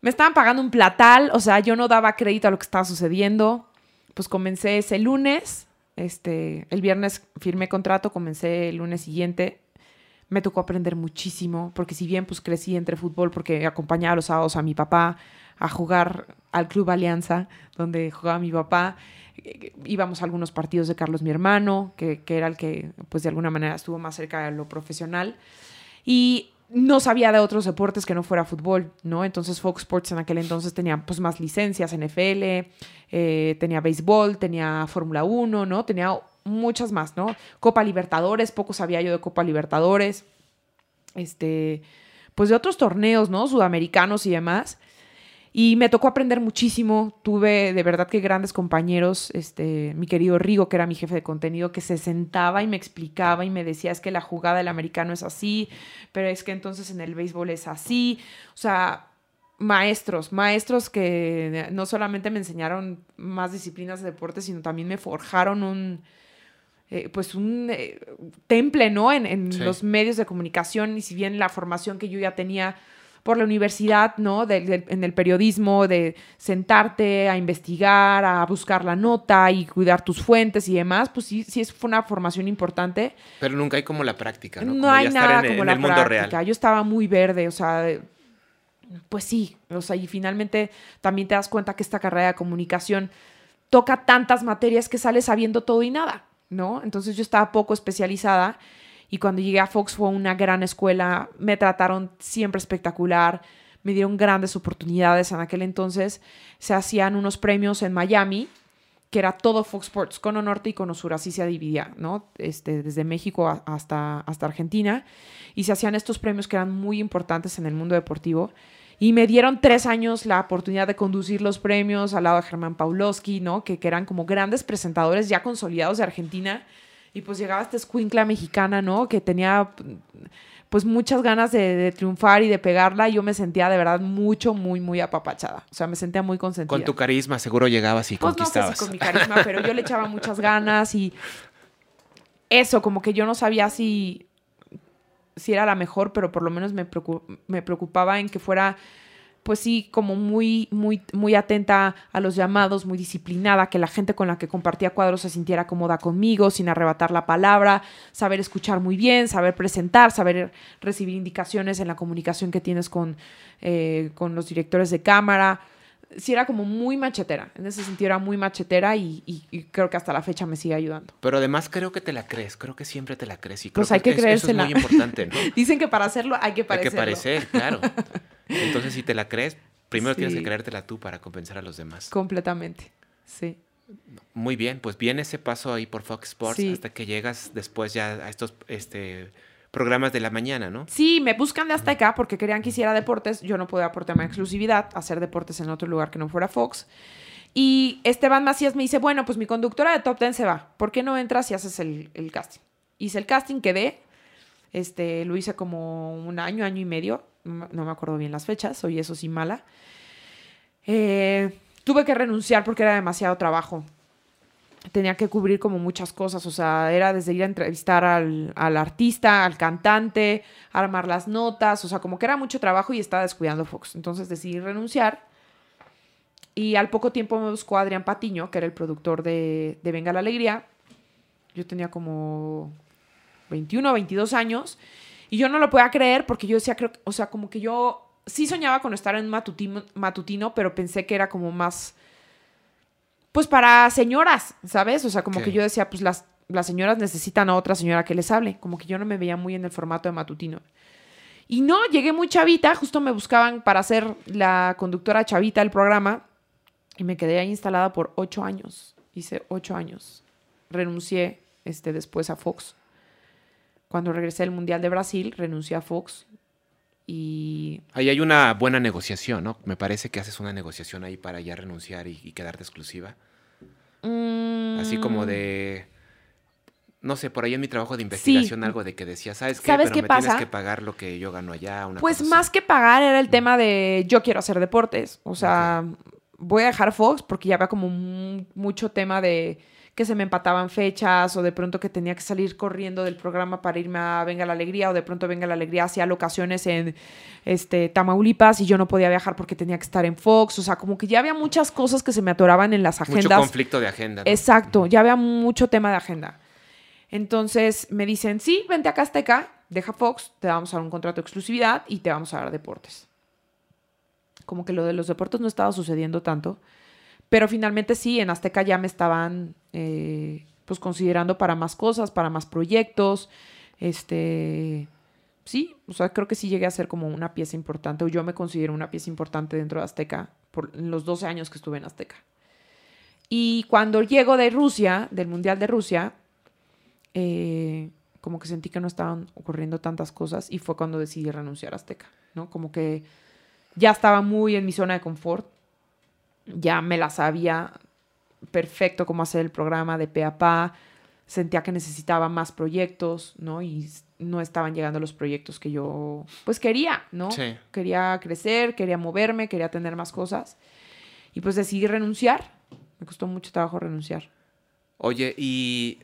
Speaker 1: Me estaban pagando un platal, o sea, yo no daba crédito a lo que estaba sucediendo. Pues comencé ese lunes, este, el viernes firmé contrato, comencé el lunes siguiente. Me tocó aprender muchísimo, porque si bien pues crecí entre fútbol, porque acompañaba los sábados a mi papá a jugar al Club Alianza, donde jugaba mi papá, eh, íbamos a algunos partidos de Carlos, mi hermano, que, que, era el que pues de alguna manera estuvo más cerca de lo profesional, y no sabía de otros deportes que no fuera fútbol, ¿no? Entonces Fox Sports en aquel entonces tenía pues más licencias, NFL, eh, tenía béisbol, tenía Fórmula 1, ¿no? Tenía muchas más, ¿no? Copa Libertadores, poco sabía yo de Copa Libertadores, este, pues de otros torneos, ¿no? Sudamericanos y demás. Y me tocó aprender muchísimo. Tuve de verdad que grandes compañeros. Este, mi querido Rigo, que era mi jefe de contenido, que se sentaba y me explicaba y me decía: es que la jugada del americano es así, pero es que entonces en el béisbol es así. O sea, maestros, maestros que no solamente me enseñaron más disciplinas de deporte, sino también me forjaron un, eh, pues un eh, temple, ¿no? En, los medios de comunicación y si bien la formación que yo ya tenía por la universidad, ¿no? en el periodismo, de sentarte a investigar, a buscar la nota y cuidar tus fuentes y demás, pues sí, sí fue una formación importante.
Speaker 2: Pero nunca hay como la práctica, ¿no?
Speaker 1: no hay nada como la práctica. Yo estaba muy verde, o sea, pues sí, o sea, y finalmente también te das cuenta que esta carrera de comunicación toca tantas materias que sales sabiendo todo y nada. ¿no? Entonces yo estaba poco especializada Y cuando llegué a Fox fue una gran escuela, me trataron siempre espectacular, me dieron grandes oportunidades. En aquel entonces se hacían unos premios en Miami, que era todo Fox Sports, cono norte y cono sur, así se dividía, ¿no? Este, desde México hasta, hasta Argentina. Y se hacían estos premios que eran muy importantes en el mundo deportivo. Y me dieron tres años la oportunidad de conducir los premios al lado de Germán Paulowski, ¿no? Que, que eran como grandes presentadores ya consolidados de Argentina. Y pues llegaba esta escuincla mexicana, ¿no? Que tenía pues muchas ganas de, triunfar y de pegarla. Y yo me sentía de verdad mucho, muy, muy apapachada. O sea, me sentía muy consentida.
Speaker 2: Con tu carisma seguro llegabas y
Speaker 1: pues
Speaker 2: conquistabas.
Speaker 1: No sé si con mi carisma, pero yo le echaba muchas ganas y eso, como que yo no sabía si, si era la mejor, pero por lo menos me, me preocupaba en que fuera pues sí, como muy, muy, muy atenta a los llamados, muy disciplinada, que la gente con la que compartía cuadros se sintiera cómoda conmigo, sin arrebatar la palabra, saber escuchar muy bien, saber presentar, saber recibir indicaciones en la comunicación que tienes con, eh, con los directores de cámara. Sí, era como muy machetera. En ese sentido era muy machetera y, creo que hasta la fecha me sigue ayudando.
Speaker 2: Pero además creo que te la crees, creo que siempre te la crees. Y
Speaker 1: pues hay que, creérsela.
Speaker 2: Eso es muy importante, ¿no? [laughs]
Speaker 1: Dicen que para hacerlo hay que parecerlo.
Speaker 2: Hay que parecer, claro. Entonces, si te la crees, primero tienes que creértela tú para compensar a los demás.
Speaker 1: Completamente, sí.
Speaker 2: Muy bien, pues viene ese paso ahí por Fox Sports hasta que llegas después ya a estos este, programas de la mañana, ¿no?
Speaker 1: Sí, me buscan de hasta acá porque querían que hiciera deportes. Yo no podía aportarme exclusividad, hacer deportes en otro lugar que no fuera Fox. Y Esteban Macías me dice, bueno, pues mi conductora de Top Ten se va. ¿Por qué no entras y haces el, casting? Hice el casting, quedé. Este, lo hice como un año, año y medio no me acuerdo bien las fechas, soy eso sí mala. Eh, tuve que renunciar porque era demasiado trabajo. Tenía que cubrir como muchas cosas, o sea, era desde ir a entrevistar al, artista, al cantante, armar las notas, o sea, como que era mucho trabajo y estaba descuidando Fox. Entonces decidí renunciar. Y al poco tiempo me buscó Adrián Patiño, que era el productor de, de Venga la Alegría. Yo tenía como 21 o 22 años y yo no lo podía creer porque yo decía, creo, o sea, como que yo sí soñaba con estar en matutino, matutino, pero pensé que era como más, pues para señoras, ¿sabes? O sea, como que yo decía, pues las, las señoras necesitan a otra señora que les hable, como que yo no me veía muy en el formato de matutino. Y no, llegué muy chavita, justo me buscaban para ser la conductora chavita del programa y me quedé ahí instalada por ocho años. Hice ocho años. Renuncié este, después a Fox cuando regresé del Mundial de Brasil, renuncié a Fox y...
Speaker 2: Ahí hay una buena negociación, ¿no? Me parece que haces una negociación ahí para ya renunciar y, quedarte exclusiva. Así como de... No sé, por ahí en mi trabajo de investigación algo de que decía, ¿sabes qué?
Speaker 1: ¿Sabes qué
Speaker 2: me
Speaker 1: pasa?
Speaker 2: tienes que pagar lo que yo gano allá.
Speaker 1: pues más que pagar era el tema de yo quiero hacer deportes. O sea, voy a dejar Fox porque ya había como mucho tema de que se me empataban fechas o de pronto que tenía que salir corriendo del programa para irme a Venga la Alegría o de pronto Venga la Alegría hacía locaciones en este, Tamaulipas y yo no podía viajar porque tenía que estar en Fox. O sea, como que ya había muchas cosas que se me atoraban en las agendas. Mucho
Speaker 2: conflicto de agenda.
Speaker 1: Exacto, ya había mucho tema de agenda. Entonces me dicen, sí, vente acá Azteca, deja Fox, te vamos a dar un contrato de exclusividad y te vamos a dar deportes. Como que lo de los deportes no estaba sucediendo tanto. Pero finalmente sí, en Azteca ya me estaban eh, pues considerando para más cosas, para más proyectos. Este, sí, o sea, creo que sí llegué a ser como una pieza importante, o yo me considero una pieza importante dentro de Azteca por los 12 años que estuve en Azteca. Y cuando llego de Rusia, del Mundial de Rusia, eh, como que sentí que no estaban ocurriendo tantas cosas y fue cuando decidí renunciar a Azteca, ¿no? Como que ya estaba muy en mi zona de confort ya me la sabía perfecto cómo hacer el programa de pe a pa. Sentía que necesitaba más proyectos, ¿no? Y no estaban llegando los proyectos que yo, pues quería, ¿no? Quería crecer, quería moverme, quería tener más cosas. Y pues decidí renunciar. Me costó mucho trabajo renunciar.
Speaker 2: Oye, y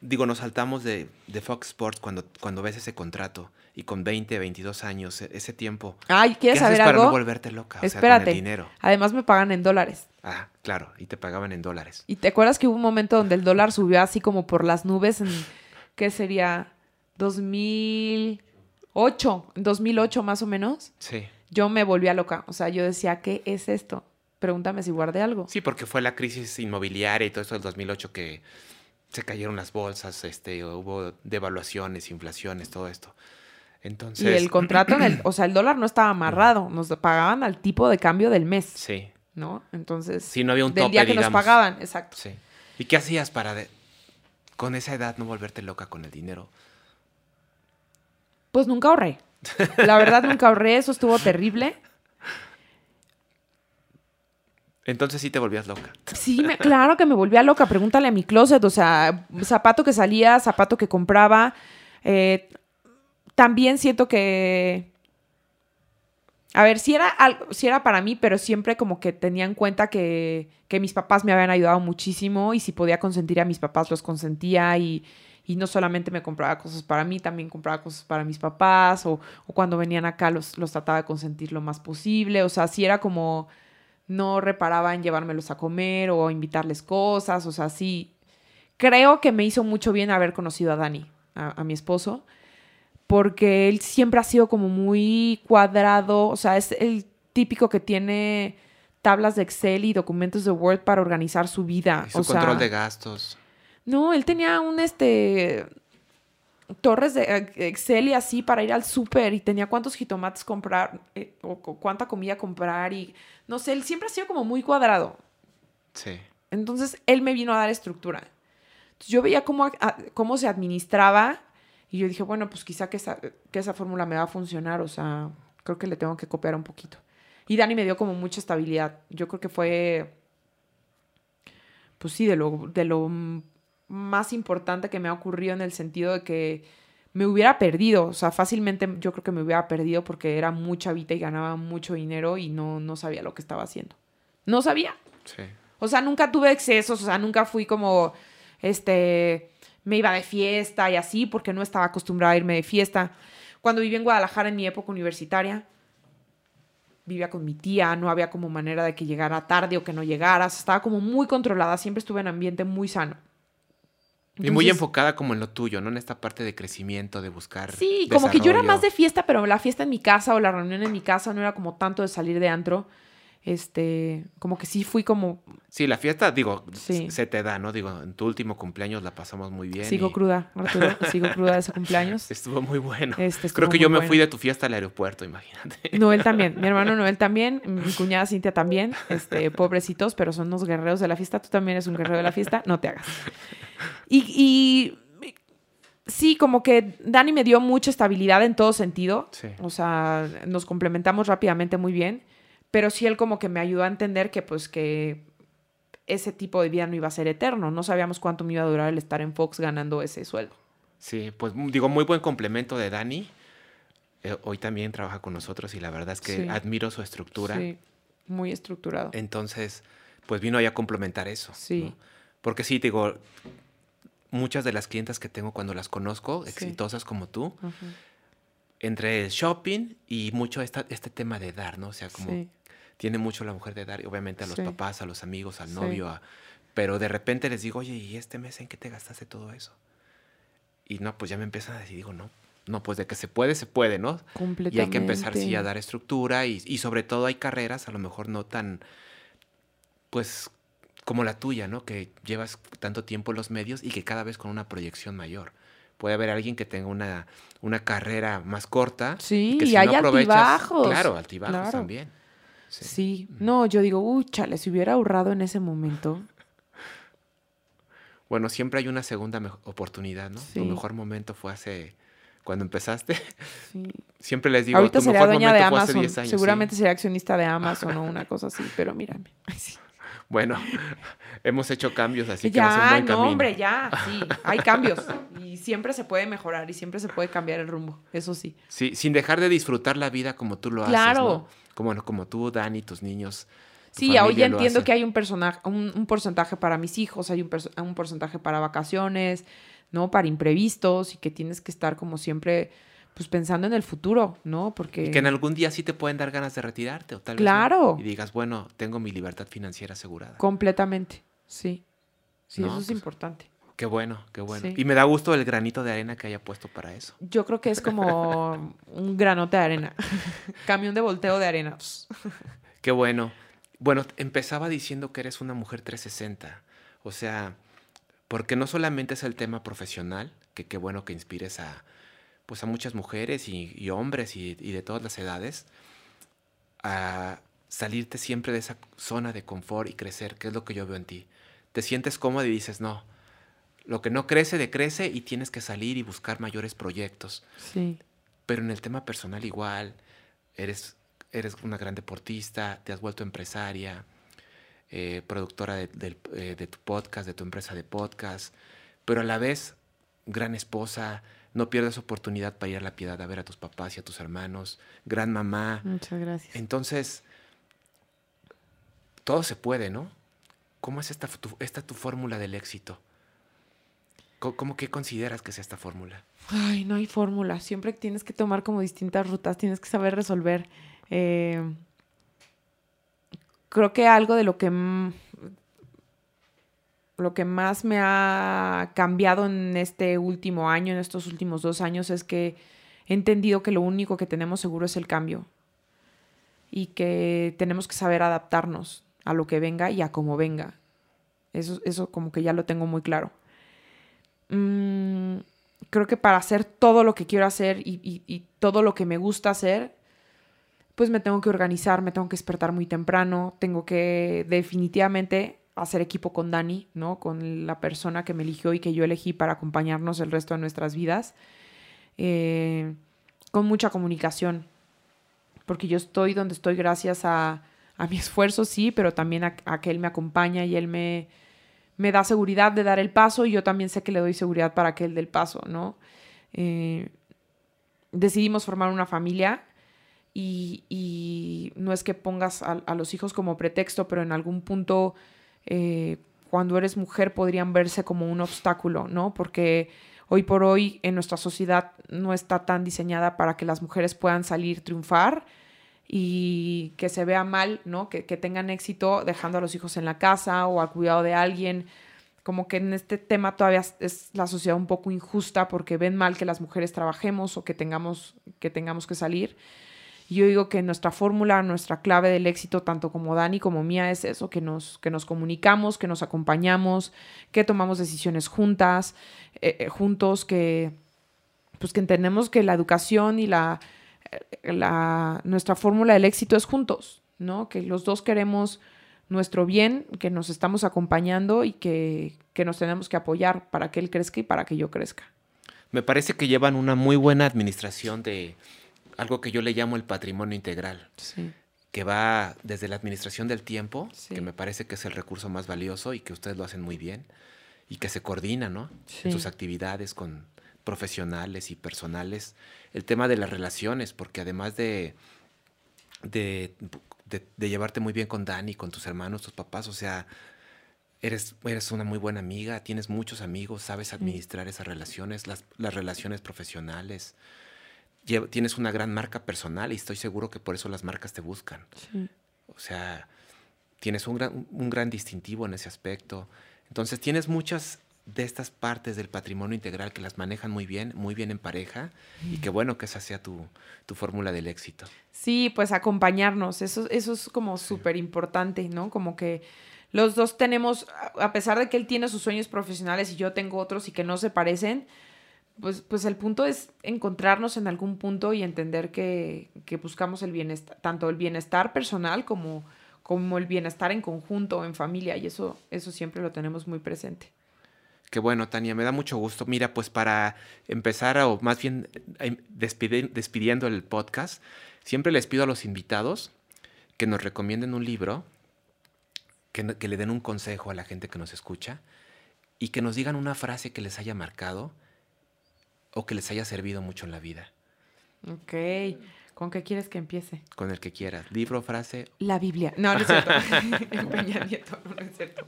Speaker 2: digo, nos saltamos de, Fox Sports cuando, cuando ves ese contrato y con 20, 22 años, e, ese tiempo.
Speaker 1: Ay, ¿quieres
Speaker 2: ¿qué
Speaker 1: saber
Speaker 2: haces
Speaker 1: algo?
Speaker 2: para no volverte loca?
Speaker 1: Espérate.
Speaker 2: O sea, con el dinero.
Speaker 1: Además me pagan en dólares.
Speaker 2: Ah, claro, y te pagaban en dólares.
Speaker 1: ¿Y te acuerdas que hubo un momento donde el dólar subió así como por las nubes en, ¿qué sería? 2008, en 2008 más o menos.
Speaker 2: Sí.
Speaker 1: Yo me volvía loca, o sea, yo decía, ¿qué es esto? Pregúntame si guardé algo.
Speaker 2: Sí, porque fue la crisis inmobiliaria y todo eso del 2008 que se cayeron las bolsas, este, hubo devaluaciones, inflaciones, todo esto. Entonces,
Speaker 1: y el contrato, en el, o sea, el dólar no estaba amarrado, nos pagaban al tipo de cambio del mes.
Speaker 2: Sí.
Speaker 1: ¿No? Entonces,
Speaker 2: sí, no había un
Speaker 1: del
Speaker 2: tope,
Speaker 1: día que nos
Speaker 2: digamos.
Speaker 1: pagaban, exacto.
Speaker 2: Sí. ¿Y qué hacías para de- con esa edad no volverte loca con el dinero?
Speaker 1: Pues nunca ahorré. La verdad, nunca ahorré, eso estuvo terrible.
Speaker 2: Entonces sí te volvías loca.
Speaker 1: Sí, me- claro que me volvía loca. Pregúntale a mi closet. O sea, zapato que salía, zapato que compraba. Eh, también siento que. A ver, si era, algo, si era para mí, pero siempre como que tenía en cuenta que, que mis papás me habían ayudado muchísimo y si podía consentir a mis papás, los consentía y, y no solamente me compraba cosas para mí, también compraba cosas para mis papás o, cuando venían acá los, los trataba de consentir lo más posible. O sea, si era como no reparaba en llevármelos a comer o invitarles cosas, o sea, sí. Creo que me hizo mucho bien haber conocido a Dani, a mi esposo, porque él siempre ha sido como muy cuadrado, o sea, es el típico que tiene tablas de Excel y documentos de Word para organizar su vida.
Speaker 2: Y su
Speaker 1: o sea,
Speaker 2: control de gastos.
Speaker 1: no, él tenía un este torres de eh, Excel y así para ir al súper y tenía cuántos jitomates comprar eh, o cu- cuánta comida comprar y no sé, él siempre ha sido como muy cuadrado.
Speaker 2: Sí.
Speaker 1: Entonces él me vino a dar estructura. Entonces, yo veía cómo, a- cómo se administraba y yo dije, bueno, pues quizá que esa, que esa fórmula me va a funcionar, o sea, creo que le tengo que copiar un poquito. Y Dani me dio como mucha estabilidad. Yo creo que fue, pues sí, de lo, de lo más importante que me ha ocurrido en el sentido de que me hubiera perdido, o sea, fácilmente yo creo que me hubiera perdido porque era mucha vida y ganaba mucho dinero y no, no sabía lo que estaba haciendo. No sabía.
Speaker 2: Sí.
Speaker 1: O sea, nunca tuve excesos, o sea, nunca fui como, este, me iba de fiesta y así, porque no estaba acostumbrada a irme de fiesta. Cuando viví en Guadalajara en mi época universitaria, vivía con mi tía, no había como manera de que llegara tarde o que no llegara, o sea, estaba como muy controlada, siempre estuve en ambiente muy sano.
Speaker 2: Y muy enfocada como en lo tuyo, ¿no? En esta parte de crecimiento, de buscar.
Speaker 1: Sí, como que yo era más de fiesta, pero la fiesta en mi casa o la reunión en mi casa no era como tanto de salir de antro. Este, como que sí fui como,
Speaker 2: Sí, la fiesta, digo,
Speaker 1: Sí.
Speaker 2: se te da, ¿no? Digo, en tu último cumpleaños la pasamos muy bien.
Speaker 1: sigo
Speaker 2: y
Speaker 1: cruda, Arturo, [laughs] sigo cruda de ese cumpleaños.
Speaker 2: Estuvo muy bueno.
Speaker 1: Este, estuvo
Speaker 2: Creo que yo me fui de tu fiesta al aeropuerto, imagínate.
Speaker 1: Noel también, mi hermano [laughs] Noel también, mi cuñada Cintia también, este, pobrecitos, pero son unos guerreros de la fiesta. Tú también eres un guerrero de la fiesta, no te hagas. Y, y sí, como que Dani me dio mucha estabilidad en todo sentido.
Speaker 2: Sí.
Speaker 1: O sea, nos complementamos rápidamente muy bien, pero sí él como que me ayudó a entender que pues que ese tipo de vida no iba a ser eterno. No sabíamos cuánto me iba a durar el estar en Fox ganando ese sueldo.
Speaker 2: Sí, pues m- digo, muy buen complemento de Dani. Eh, hoy también trabaja con nosotros y la verdad es que
Speaker 1: Sí.
Speaker 2: admiro su estructura.
Speaker 1: Sí, muy estructurado.
Speaker 2: Entonces, pues vino ahí a complementar eso.
Speaker 1: Sí.
Speaker 2: ¿no? Porque sí, digo, muchas de las clientas que tengo cuando las conozco,
Speaker 1: Sí.
Speaker 2: exitosas como tú,
Speaker 1: Ajá.
Speaker 2: entre el shopping y mucho esta- este tema de dar, ¿no? O sea, como
Speaker 1: Sí.
Speaker 2: Tiene mucho la mujer de dar, obviamente a los
Speaker 1: Sí.
Speaker 2: papás, a los amigos, al
Speaker 1: Sí.
Speaker 2: novio, a- pero de repente les digo, oye, ¿y este mes en qué te gastaste todo eso? Y no, pues ya me empiezan a decir, digo, no, no, pues de que se puede, se puede, ¿no?
Speaker 1: Completamente.
Speaker 2: Y hay que empezar, sí, a dar estructura y, y sobre todo hay carreras a lo mejor no tan, pues, como la tuya, ¿no? Que llevas tanto tiempo en los medios y que cada vez con una proyección mayor. Puede haber alguien que tenga una, una carrera más corta.
Speaker 1: Sí,
Speaker 2: que
Speaker 1: y
Speaker 2: si
Speaker 1: hay
Speaker 2: no aprovechas-
Speaker 1: altibajos.
Speaker 2: Claro, altibajos
Speaker 1: Claro.
Speaker 2: también.
Speaker 1: Sí.
Speaker 2: Sí.
Speaker 1: No, yo digo, uy, chale, si hubiera ahorrado en ese momento.
Speaker 2: Bueno, siempre hay una segunda oportunidad, ¿no?
Speaker 1: Sí.
Speaker 2: Tu mejor momento fue hace... Cuando empezaste,
Speaker 1: Sí. [laughs]
Speaker 2: siempre les digo,
Speaker 1: Ahorita
Speaker 2: tu
Speaker 1: sería
Speaker 2: mejor
Speaker 1: dueña de
Speaker 2: momento fue hace
Speaker 1: Amazon.
Speaker 2: 10 años.
Speaker 1: Seguramente sería accionista de Amazon o una cosa así, pero mírame. [laughs]
Speaker 2: Bueno, hemos hecho cambios, así que
Speaker 1: ya,
Speaker 2: vas en buen
Speaker 1: no,
Speaker 2: camino.
Speaker 1: hombre, ya, sí. Hay [laughs] cambios. Y siempre se puede mejorar y siempre se puede cambiar el rumbo. Eso sí.
Speaker 2: Sí, sin dejar de disfrutar la vida como tú lo
Speaker 1: Claro.
Speaker 2: haces, ¿no? Como, como tú, Dani, tus niños. tu
Speaker 1: Sí, hoy ya entiendo que hay un, personaje, un, un porcentaje para mis hijos, hay un, porcentaje para vacaciones, ¿no? Para imprevistos y que tienes que estar como siempre, pues pensando en el futuro, ¿no? Porque...
Speaker 2: Y que en algún día sí te pueden dar ganas de retirarte o tal vez no.
Speaker 1: Claro.
Speaker 2: Y digas, bueno, tengo mi libertad financiera asegurada.
Speaker 1: Completamente, sí. Sí,
Speaker 2: No,
Speaker 1: eso es
Speaker 2: pues-
Speaker 1: importante.
Speaker 2: Qué bueno, qué bueno.
Speaker 1: Sí.
Speaker 2: Y me da gusto el granito de arena que haya puesto para eso.
Speaker 1: Yo creo que es como [laughs] un granote de arena. [laughs] Camión de volteo de arena. [laughs]
Speaker 2: Qué bueno. Bueno, empezaba diciendo que eres una mujer 360. O sea, porque no solamente es el tema profesional, que qué bueno que inspires a, pues a muchas mujeres y, hombres y, y, de todas las edades, a salirte siempre de esa zona de confort y crecer, que es lo que yo veo en ti. Te sientes cómodo y dices, no, lo que no crece, decrece y tienes que salir y buscar mayores proyectos.
Speaker 1: Sí.
Speaker 2: Pero en el tema personal igual, eres, eres una gran deportista, te has vuelto empresaria, eh, productora eh, de, tu podcast, de tu empresa de podcast, pero a la vez gran esposa, no pierdas oportunidad para ir a la piedad a ver a tus papás y a tus hermanos, gran mamá.
Speaker 1: Muchas gracias.
Speaker 2: Entonces, todo se puede, ¿no? ¿Cómo es esta tu, esta tu fórmula del éxito? ¿Cómo, que consideras que es esta fórmula?
Speaker 1: Ay, no hay fórmula. Siempre tienes que tomar como distintas rutas, tienes que saber resolver. Eh, creo que algo de lo que, lo que más me ha cambiado en este último año, en estos últimos dos años, es que he entendido que lo único que tenemos seguro es el cambio y que tenemos que saber adaptarnos a lo que venga y a cómo venga. Eso, eso como que ya lo tengo muy claro. Mm, creo que para hacer todo lo que quiero hacer y todo lo que me gusta hacer, pues me tengo que organizar, me tengo que despertar muy temprano, tengo que definitivamente hacer equipo con Dani, ¿no? Con la persona que me eligió y que yo elegí para acompañarnos el resto de nuestras vidas. Eh, con mucha comunicación, porque yo estoy donde estoy gracias a, mi esfuerzo, sí, pero también a, que él me acompaña y él me, me da seguridad de dar el paso y yo también sé que le doy seguridad para que él dé el paso, ¿no? Eh, decidimos formar una familia y, no es que pongas a, los hijos como pretexto, pero en algún punto eh, cuando eres mujer podrían verse como un obstáculo, ¿no? Porque hoy por hoy en nuestra sociedad no está tan diseñada para que las mujeres puedan salir triunfar y que se vea mal, ¿no? Que, que tengan éxito dejando a los hijos en la casa o al cuidado de alguien como que en este tema todavía es la sociedad un poco injusta porque ven mal que las mujeres trabajemos o que tengamos que, tengamos que salir yo digo que nuestra fórmula, nuestra clave del éxito, tanto como Dani como mía, es eso, que nos, que nos comunicamos, que nos acompañamos, que tomamos decisiones juntas, eh, eh, juntos, que pues que entendemos que la educación y la, la nuestra fórmula del éxito es juntos, ¿no? Que los dos queremos nuestro bien, que nos estamos acompañando y que, que nos tenemos que apoyar para que él crezca y para que yo crezca.
Speaker 2: Me parece que llevan una muy buena administración de, algo que yo le llamo el patrimonio integral, que va desde la administración del tiempo, que me parece que es el recurso más valioso y que ustedes lo hacen muy bien, y que se coordina ¿no? en sus actividades con profesionales y personales. El tema de las relaciones, porque además de, de, llevarte muy bien con Dani, con tus hermanos, tus papás, o sea, eres, eres una muy buena amiga, tienes muchos amigos, sabes administrar esas relaciones, las, las relaciones profesionales tienes una gran marca personal y estoy seguro que por eso las marcas te buscan. O sea, tienes un gran, un gran distintivo en ese aspecto. Entonces tienes muchas de estas partes del patrimonio integral que las manejan muy bien, muy bien en pareja y qué bueno que esa sea tu, tu fórmula del éxito.
Speaker 1: Sí, pues acompañarnos, eso, eso es como súper importante, ¿no? Como que los dos tenemos, a pesar de que él tiene sus sueños profesionales y yo tengo otros y que no se parecen, pues, pues el punto es encontrarnos en algún punto y entender que, buscamos el bienestar, tanto el bienestar personal como, como el bienestar en conjunto, en familia, y eso, eso siempre lo tenemos muy presente.
Speaker 2: Qué bueno, Tania, me da mucho gusto. Mira, pues para empezar, o más bien em, despidiendo el podcast, siempre les pido a los invitados que nos recomienden un libro, que, que le den un consejo a la gente que nos escucha y que nos digan una frase que les haya marcado o que les haya servido mucho en la vida.
Speaker 1: Ok. ¿Con qué quieres que empiece?
Speaker 2: Con el que quieras. Libro, frase.
Speaker 1: La Biblia. No, no es cierto. [laughs] [laughs] Nieto, no, es cierto.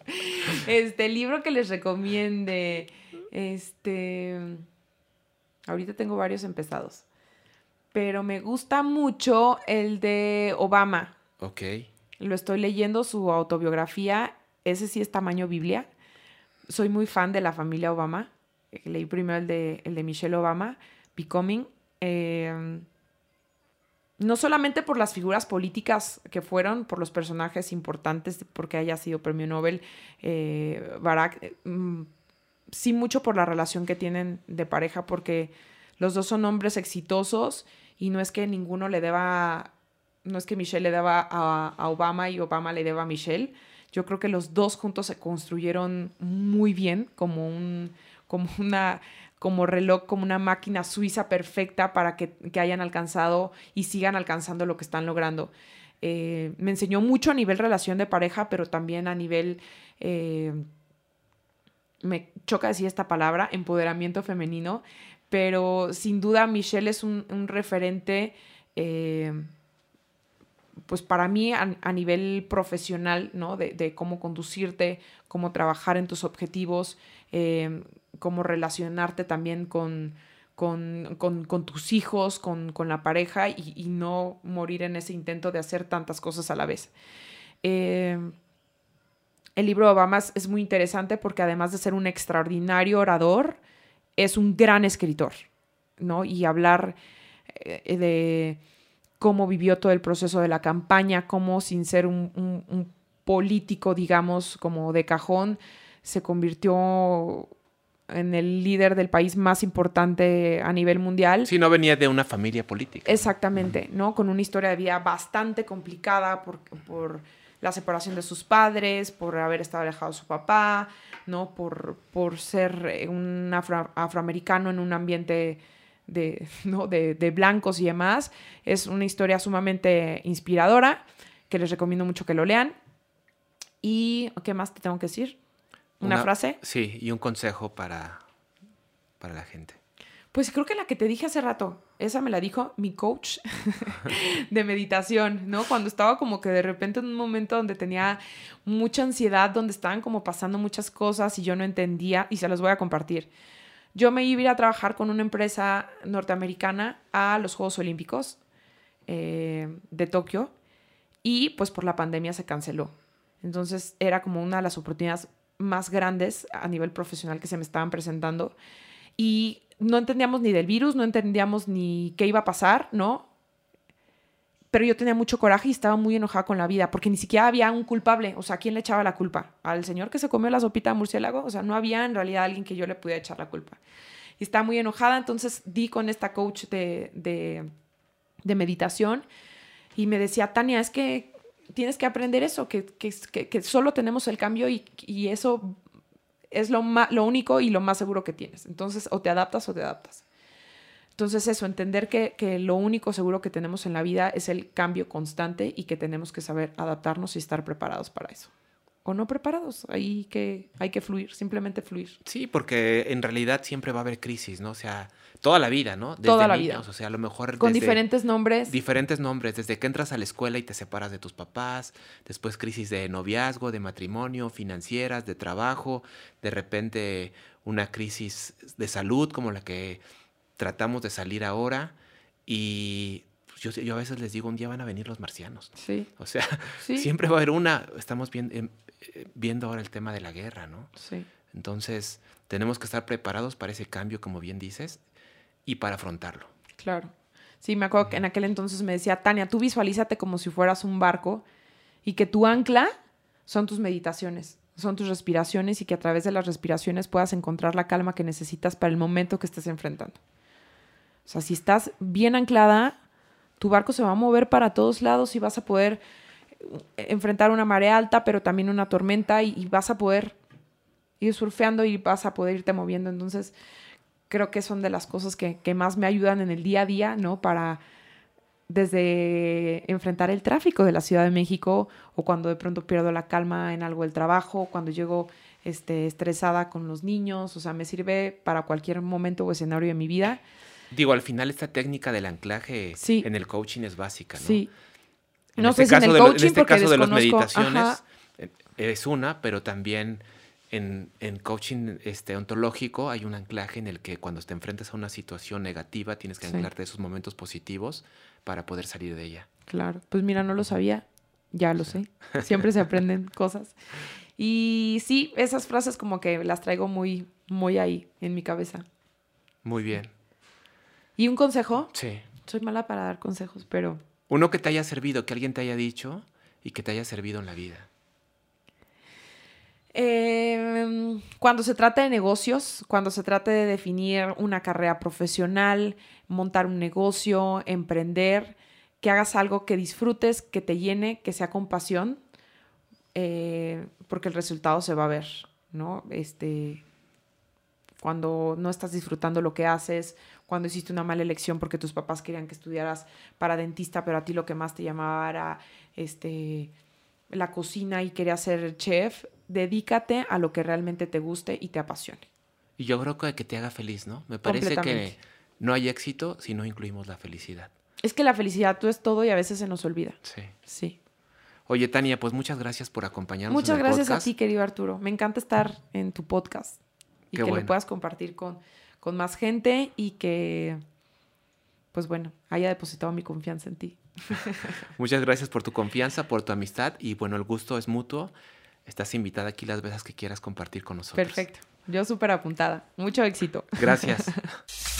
Speaker 1: Este libro que les recomiende. Este. Ahorita tengo varios empezados. Pero me gusta mucho el de Obama.
Speaker 2: Ok.
Speaker 1: Lo estoy leyendo, su autobiografía. Ese sí es tamaño Biblia. Soy muy fan de la familia Obama leí primero el de, el de Michelle Obama, Becoming, eh, no solamente por las figuras políticas que fueron, por los personajes importantes, porque haya sido premio Nobel, eh, Barack, eh, mm, sí mucho por la relación que tienen de pareja, porque los dos son hombres exitosos y no es que ninguno le deba, no es que Michelle le deba a, Obama y Obama le deba a Michelle. Yo creo que los dos juntos se construyeron muy bien como un, como una, como reloj, como una máquina suiza perfecta para que, hayan alcanzado y sigan alcanzando lo que están logrando. Eh, me enseñó mucho a nivel relación de pareja, pero también a nivel eh, me choca decir esta palabra, empoderamiento femenino, pero sin duda Michelle es un, referente, eh, pues para mí a, nivel profesional, ¿no? De, cómo conducirte, cómo trabajar en tus objetivos, eh, cómo relacionarte también con, con, tus hijos, con, la pareja y, no morir en ese intento de hacer tantas cosas a la vez. Eh, el libro de Obama es muy interesante porque además de ser un extraordinario orador, es un gran escritor, ¿no? Y hablar eh, de cómo vivió todo el proceso de la campaña, cómo sin ser un, político, digamos, como de cajón, se convirtió en el líder del país más importante a nivel mundial.
Speaker 2: Sí, no venía de una familia política.
Speaker 1: Exactamente, ¿no? Con una historia de vida bastante complicada por, por la separación de sus padres, por haber estado alejado de su papá, ¿no? Por, por ser un afroamericano en un ambiente de, [laughs] ¿no? de, blancos y demás. Es una historia sumamente inspiradora que les recomiendo mucho que lo lean. ¿Y qué más te tengo que decir? ¿Una, una frase?
Speaker 2: Sí, y un consejo para, para la gente.
Speaker 1: Pues creo que la que te dije hace rato, esa me la dijo mi coach [laughs] de meditación, ¿no? Cuando estaba como que de repente en un momento donde tenía mucha ansiedad, donde estaban como pasando muchas cosas y yo no entendía y se las voy a compartir. Yo me iba a ir a trabajar con una empresa norteamericana a los Juegos Olímpicos eh, de Tokio y pues por la pandemia se canceló. Entonces era como una de las oportunidades más grandes a nivel profesional que se me estaban presentando. Y no entendíamos ni del virus, no entendíamos ni qué iba a pasar, ¿no? Pero yo tenía mucho coraje y estaba muy enojada con la vida, porque ni siquiera había un culpable. O sea, ¿quién le echaba la culpa? ¿Al señor que se comió la sopita de murciélago? O sea, no había en realidad alguien que yo le pudiera echar la culpa. Y estaba muy enojada, entonces di con esta coach de, de, meditación y me decía, Tania, es que tienes que aprender eso, que, que, que, solo tenemos el cambio y, y eso es lo, lo único y lo más seguro que tienes. Entonces, o te adaptas o te adaptas. Entonces, eso, entender que, que, lo único seguro que tenemos en la vida es el cambio constante y que tenemos que saber adaptarnos y estar preparados para eso. O no preparados, hay que, hay que fluir, simplemente fluir.
Speaker 2: Sí, porque en realidad siempre va a haber crisis, ¿no? O sea, toda la vida, ¿no?
Speaker 1: Desde toda la vida.
Speaker 2: O sea, a lo mejor.
Speaker 1: Con diferentes nombres.
Speaker 2: Diferentes nombres. Desde que entras a la escuela y te separas de tus papás, después crisis de noviazgo, de matrimonio, financieras, de trabajo, de repente una crisis de salud como la que tratamos de salir ahora. Y yo, yo a veces les digo, un día van a venir los marcianos.
Speaker 1: Sí.
Speaker 2: O sea, [laughs] siempre va a haber una. Estamos viendo, em, eh, viendo ahora el tema de la guerra, ¿no?
Speaker 1: Sí.
Speaker 2: Entonces, tenemos que estar preparados para ese cambio, como bien dices, y para afrontarlo.
Speaker 1: Claro. Sí, me acuerdo que en aquel entonces me decía, Tania, tú visualízate como si fueras un barco y que tu ancla son tus meditaciones, son tus respiraciones y que a través de las respiraciones puedas encontrar la calma que necesitas para el momento que estés enfrentando. O sea, si estás bien anclada, tu barco se va a mover para todos lados y vas a poder eh, enfrentar una marea alta, pero también una tormenta y, vas a poder ir surfeando y vas a poder irte moviendo. Entonces, creo que son de las cosas que, más me ayudan en el día a día, ¿no? Para desde enfrentar el tráfico de la Ciudad de México o cuando de pronto pierdo la calma en algo del trabajo, cuando llego este, estresada con los niños, o sea, me sirve para cualquier momento o escenario de mi vida.
Speaker 2: Digo, al final esta técnica del anclaje en el coaching es básica, ¿no?
Speaker 1: Sí.
Speaker 2: En este caso, de, en este caso de las meditaciones eh, es una, pero también en, coaching este, ontológico hay un anclaje en el que cuando te enfrentas a una situación negativa tienes que anclarte a esos momentos positivos para poder salir de ella.
Speaker 1: Claro, pues mira, no lo sabía, ya lo sé. [laughs] Siempre se aprenden cosas. Y sí, esas frases como que las traigo muy, muy ahí en mi cabeza.
Speaker 2: Muy bien.
Speaker 1: ¿Y un consejo?
Speaker 2: Sí.
Speaker 1: Soy mala para dar consejos, pero...
Speaker 2: Uno que te haya servido, que alguien te haya dicho y que te haya servido en la vida.
Speaker 1: Eh, cuando se trata de negocios, cuando se trata de definir una carrera profesional, montar un negocio, emprender, que hagas algo que disfrutes, que te llene, que sea con pasión, eh, porque el resultado se va a ver, ¿no? Este, cuando no estás disfrutando lo que haces, cuando hiciste una mala elección porque tus papás querían que estudiaras para dentista, pero a ti lo que más te llamaba era este, la cocina y querías ser chef, dedícate a lo que realmente te guste y te apasione.
Speaker 2: Y yo creo que que te haga feliz, ¿no? Me parece que no hay éxito si no incluimos la felicidad.
Speaker 1: Es que la felicidad tú es todo y a veces se nos olvida.
Speaker 2: Sí.
Speaker 1: Sí.
Speaker 2: Oye, Tania, pues muchas gracias por acompañarnos.
Speaker 1: Muchas
Speaker 2: en el
Speaker 1: gracias
Speaker 2: podcast.
Speaker 1: a ti, querido Arturo. Me encanta estar en tu podcast y
Speaker 2: Qué
Speaker 1: que
Speaker 2: bueno.
Speaker 1: lo puedas compartir con, con más gente y que, pues bueno, haya depositado mi confianza en ti. [laughs]
Speaker 2: Muchas gracias por tu confianza, por tu amistad y bueno, el gusto es mutuo. Estás invitada aquí las veces que quieras compartir con nosotros.
Speaker 1: Perfecto. Yo súper apuntada. Mucho éxito.
Speaker 2: Gracias. [laughs]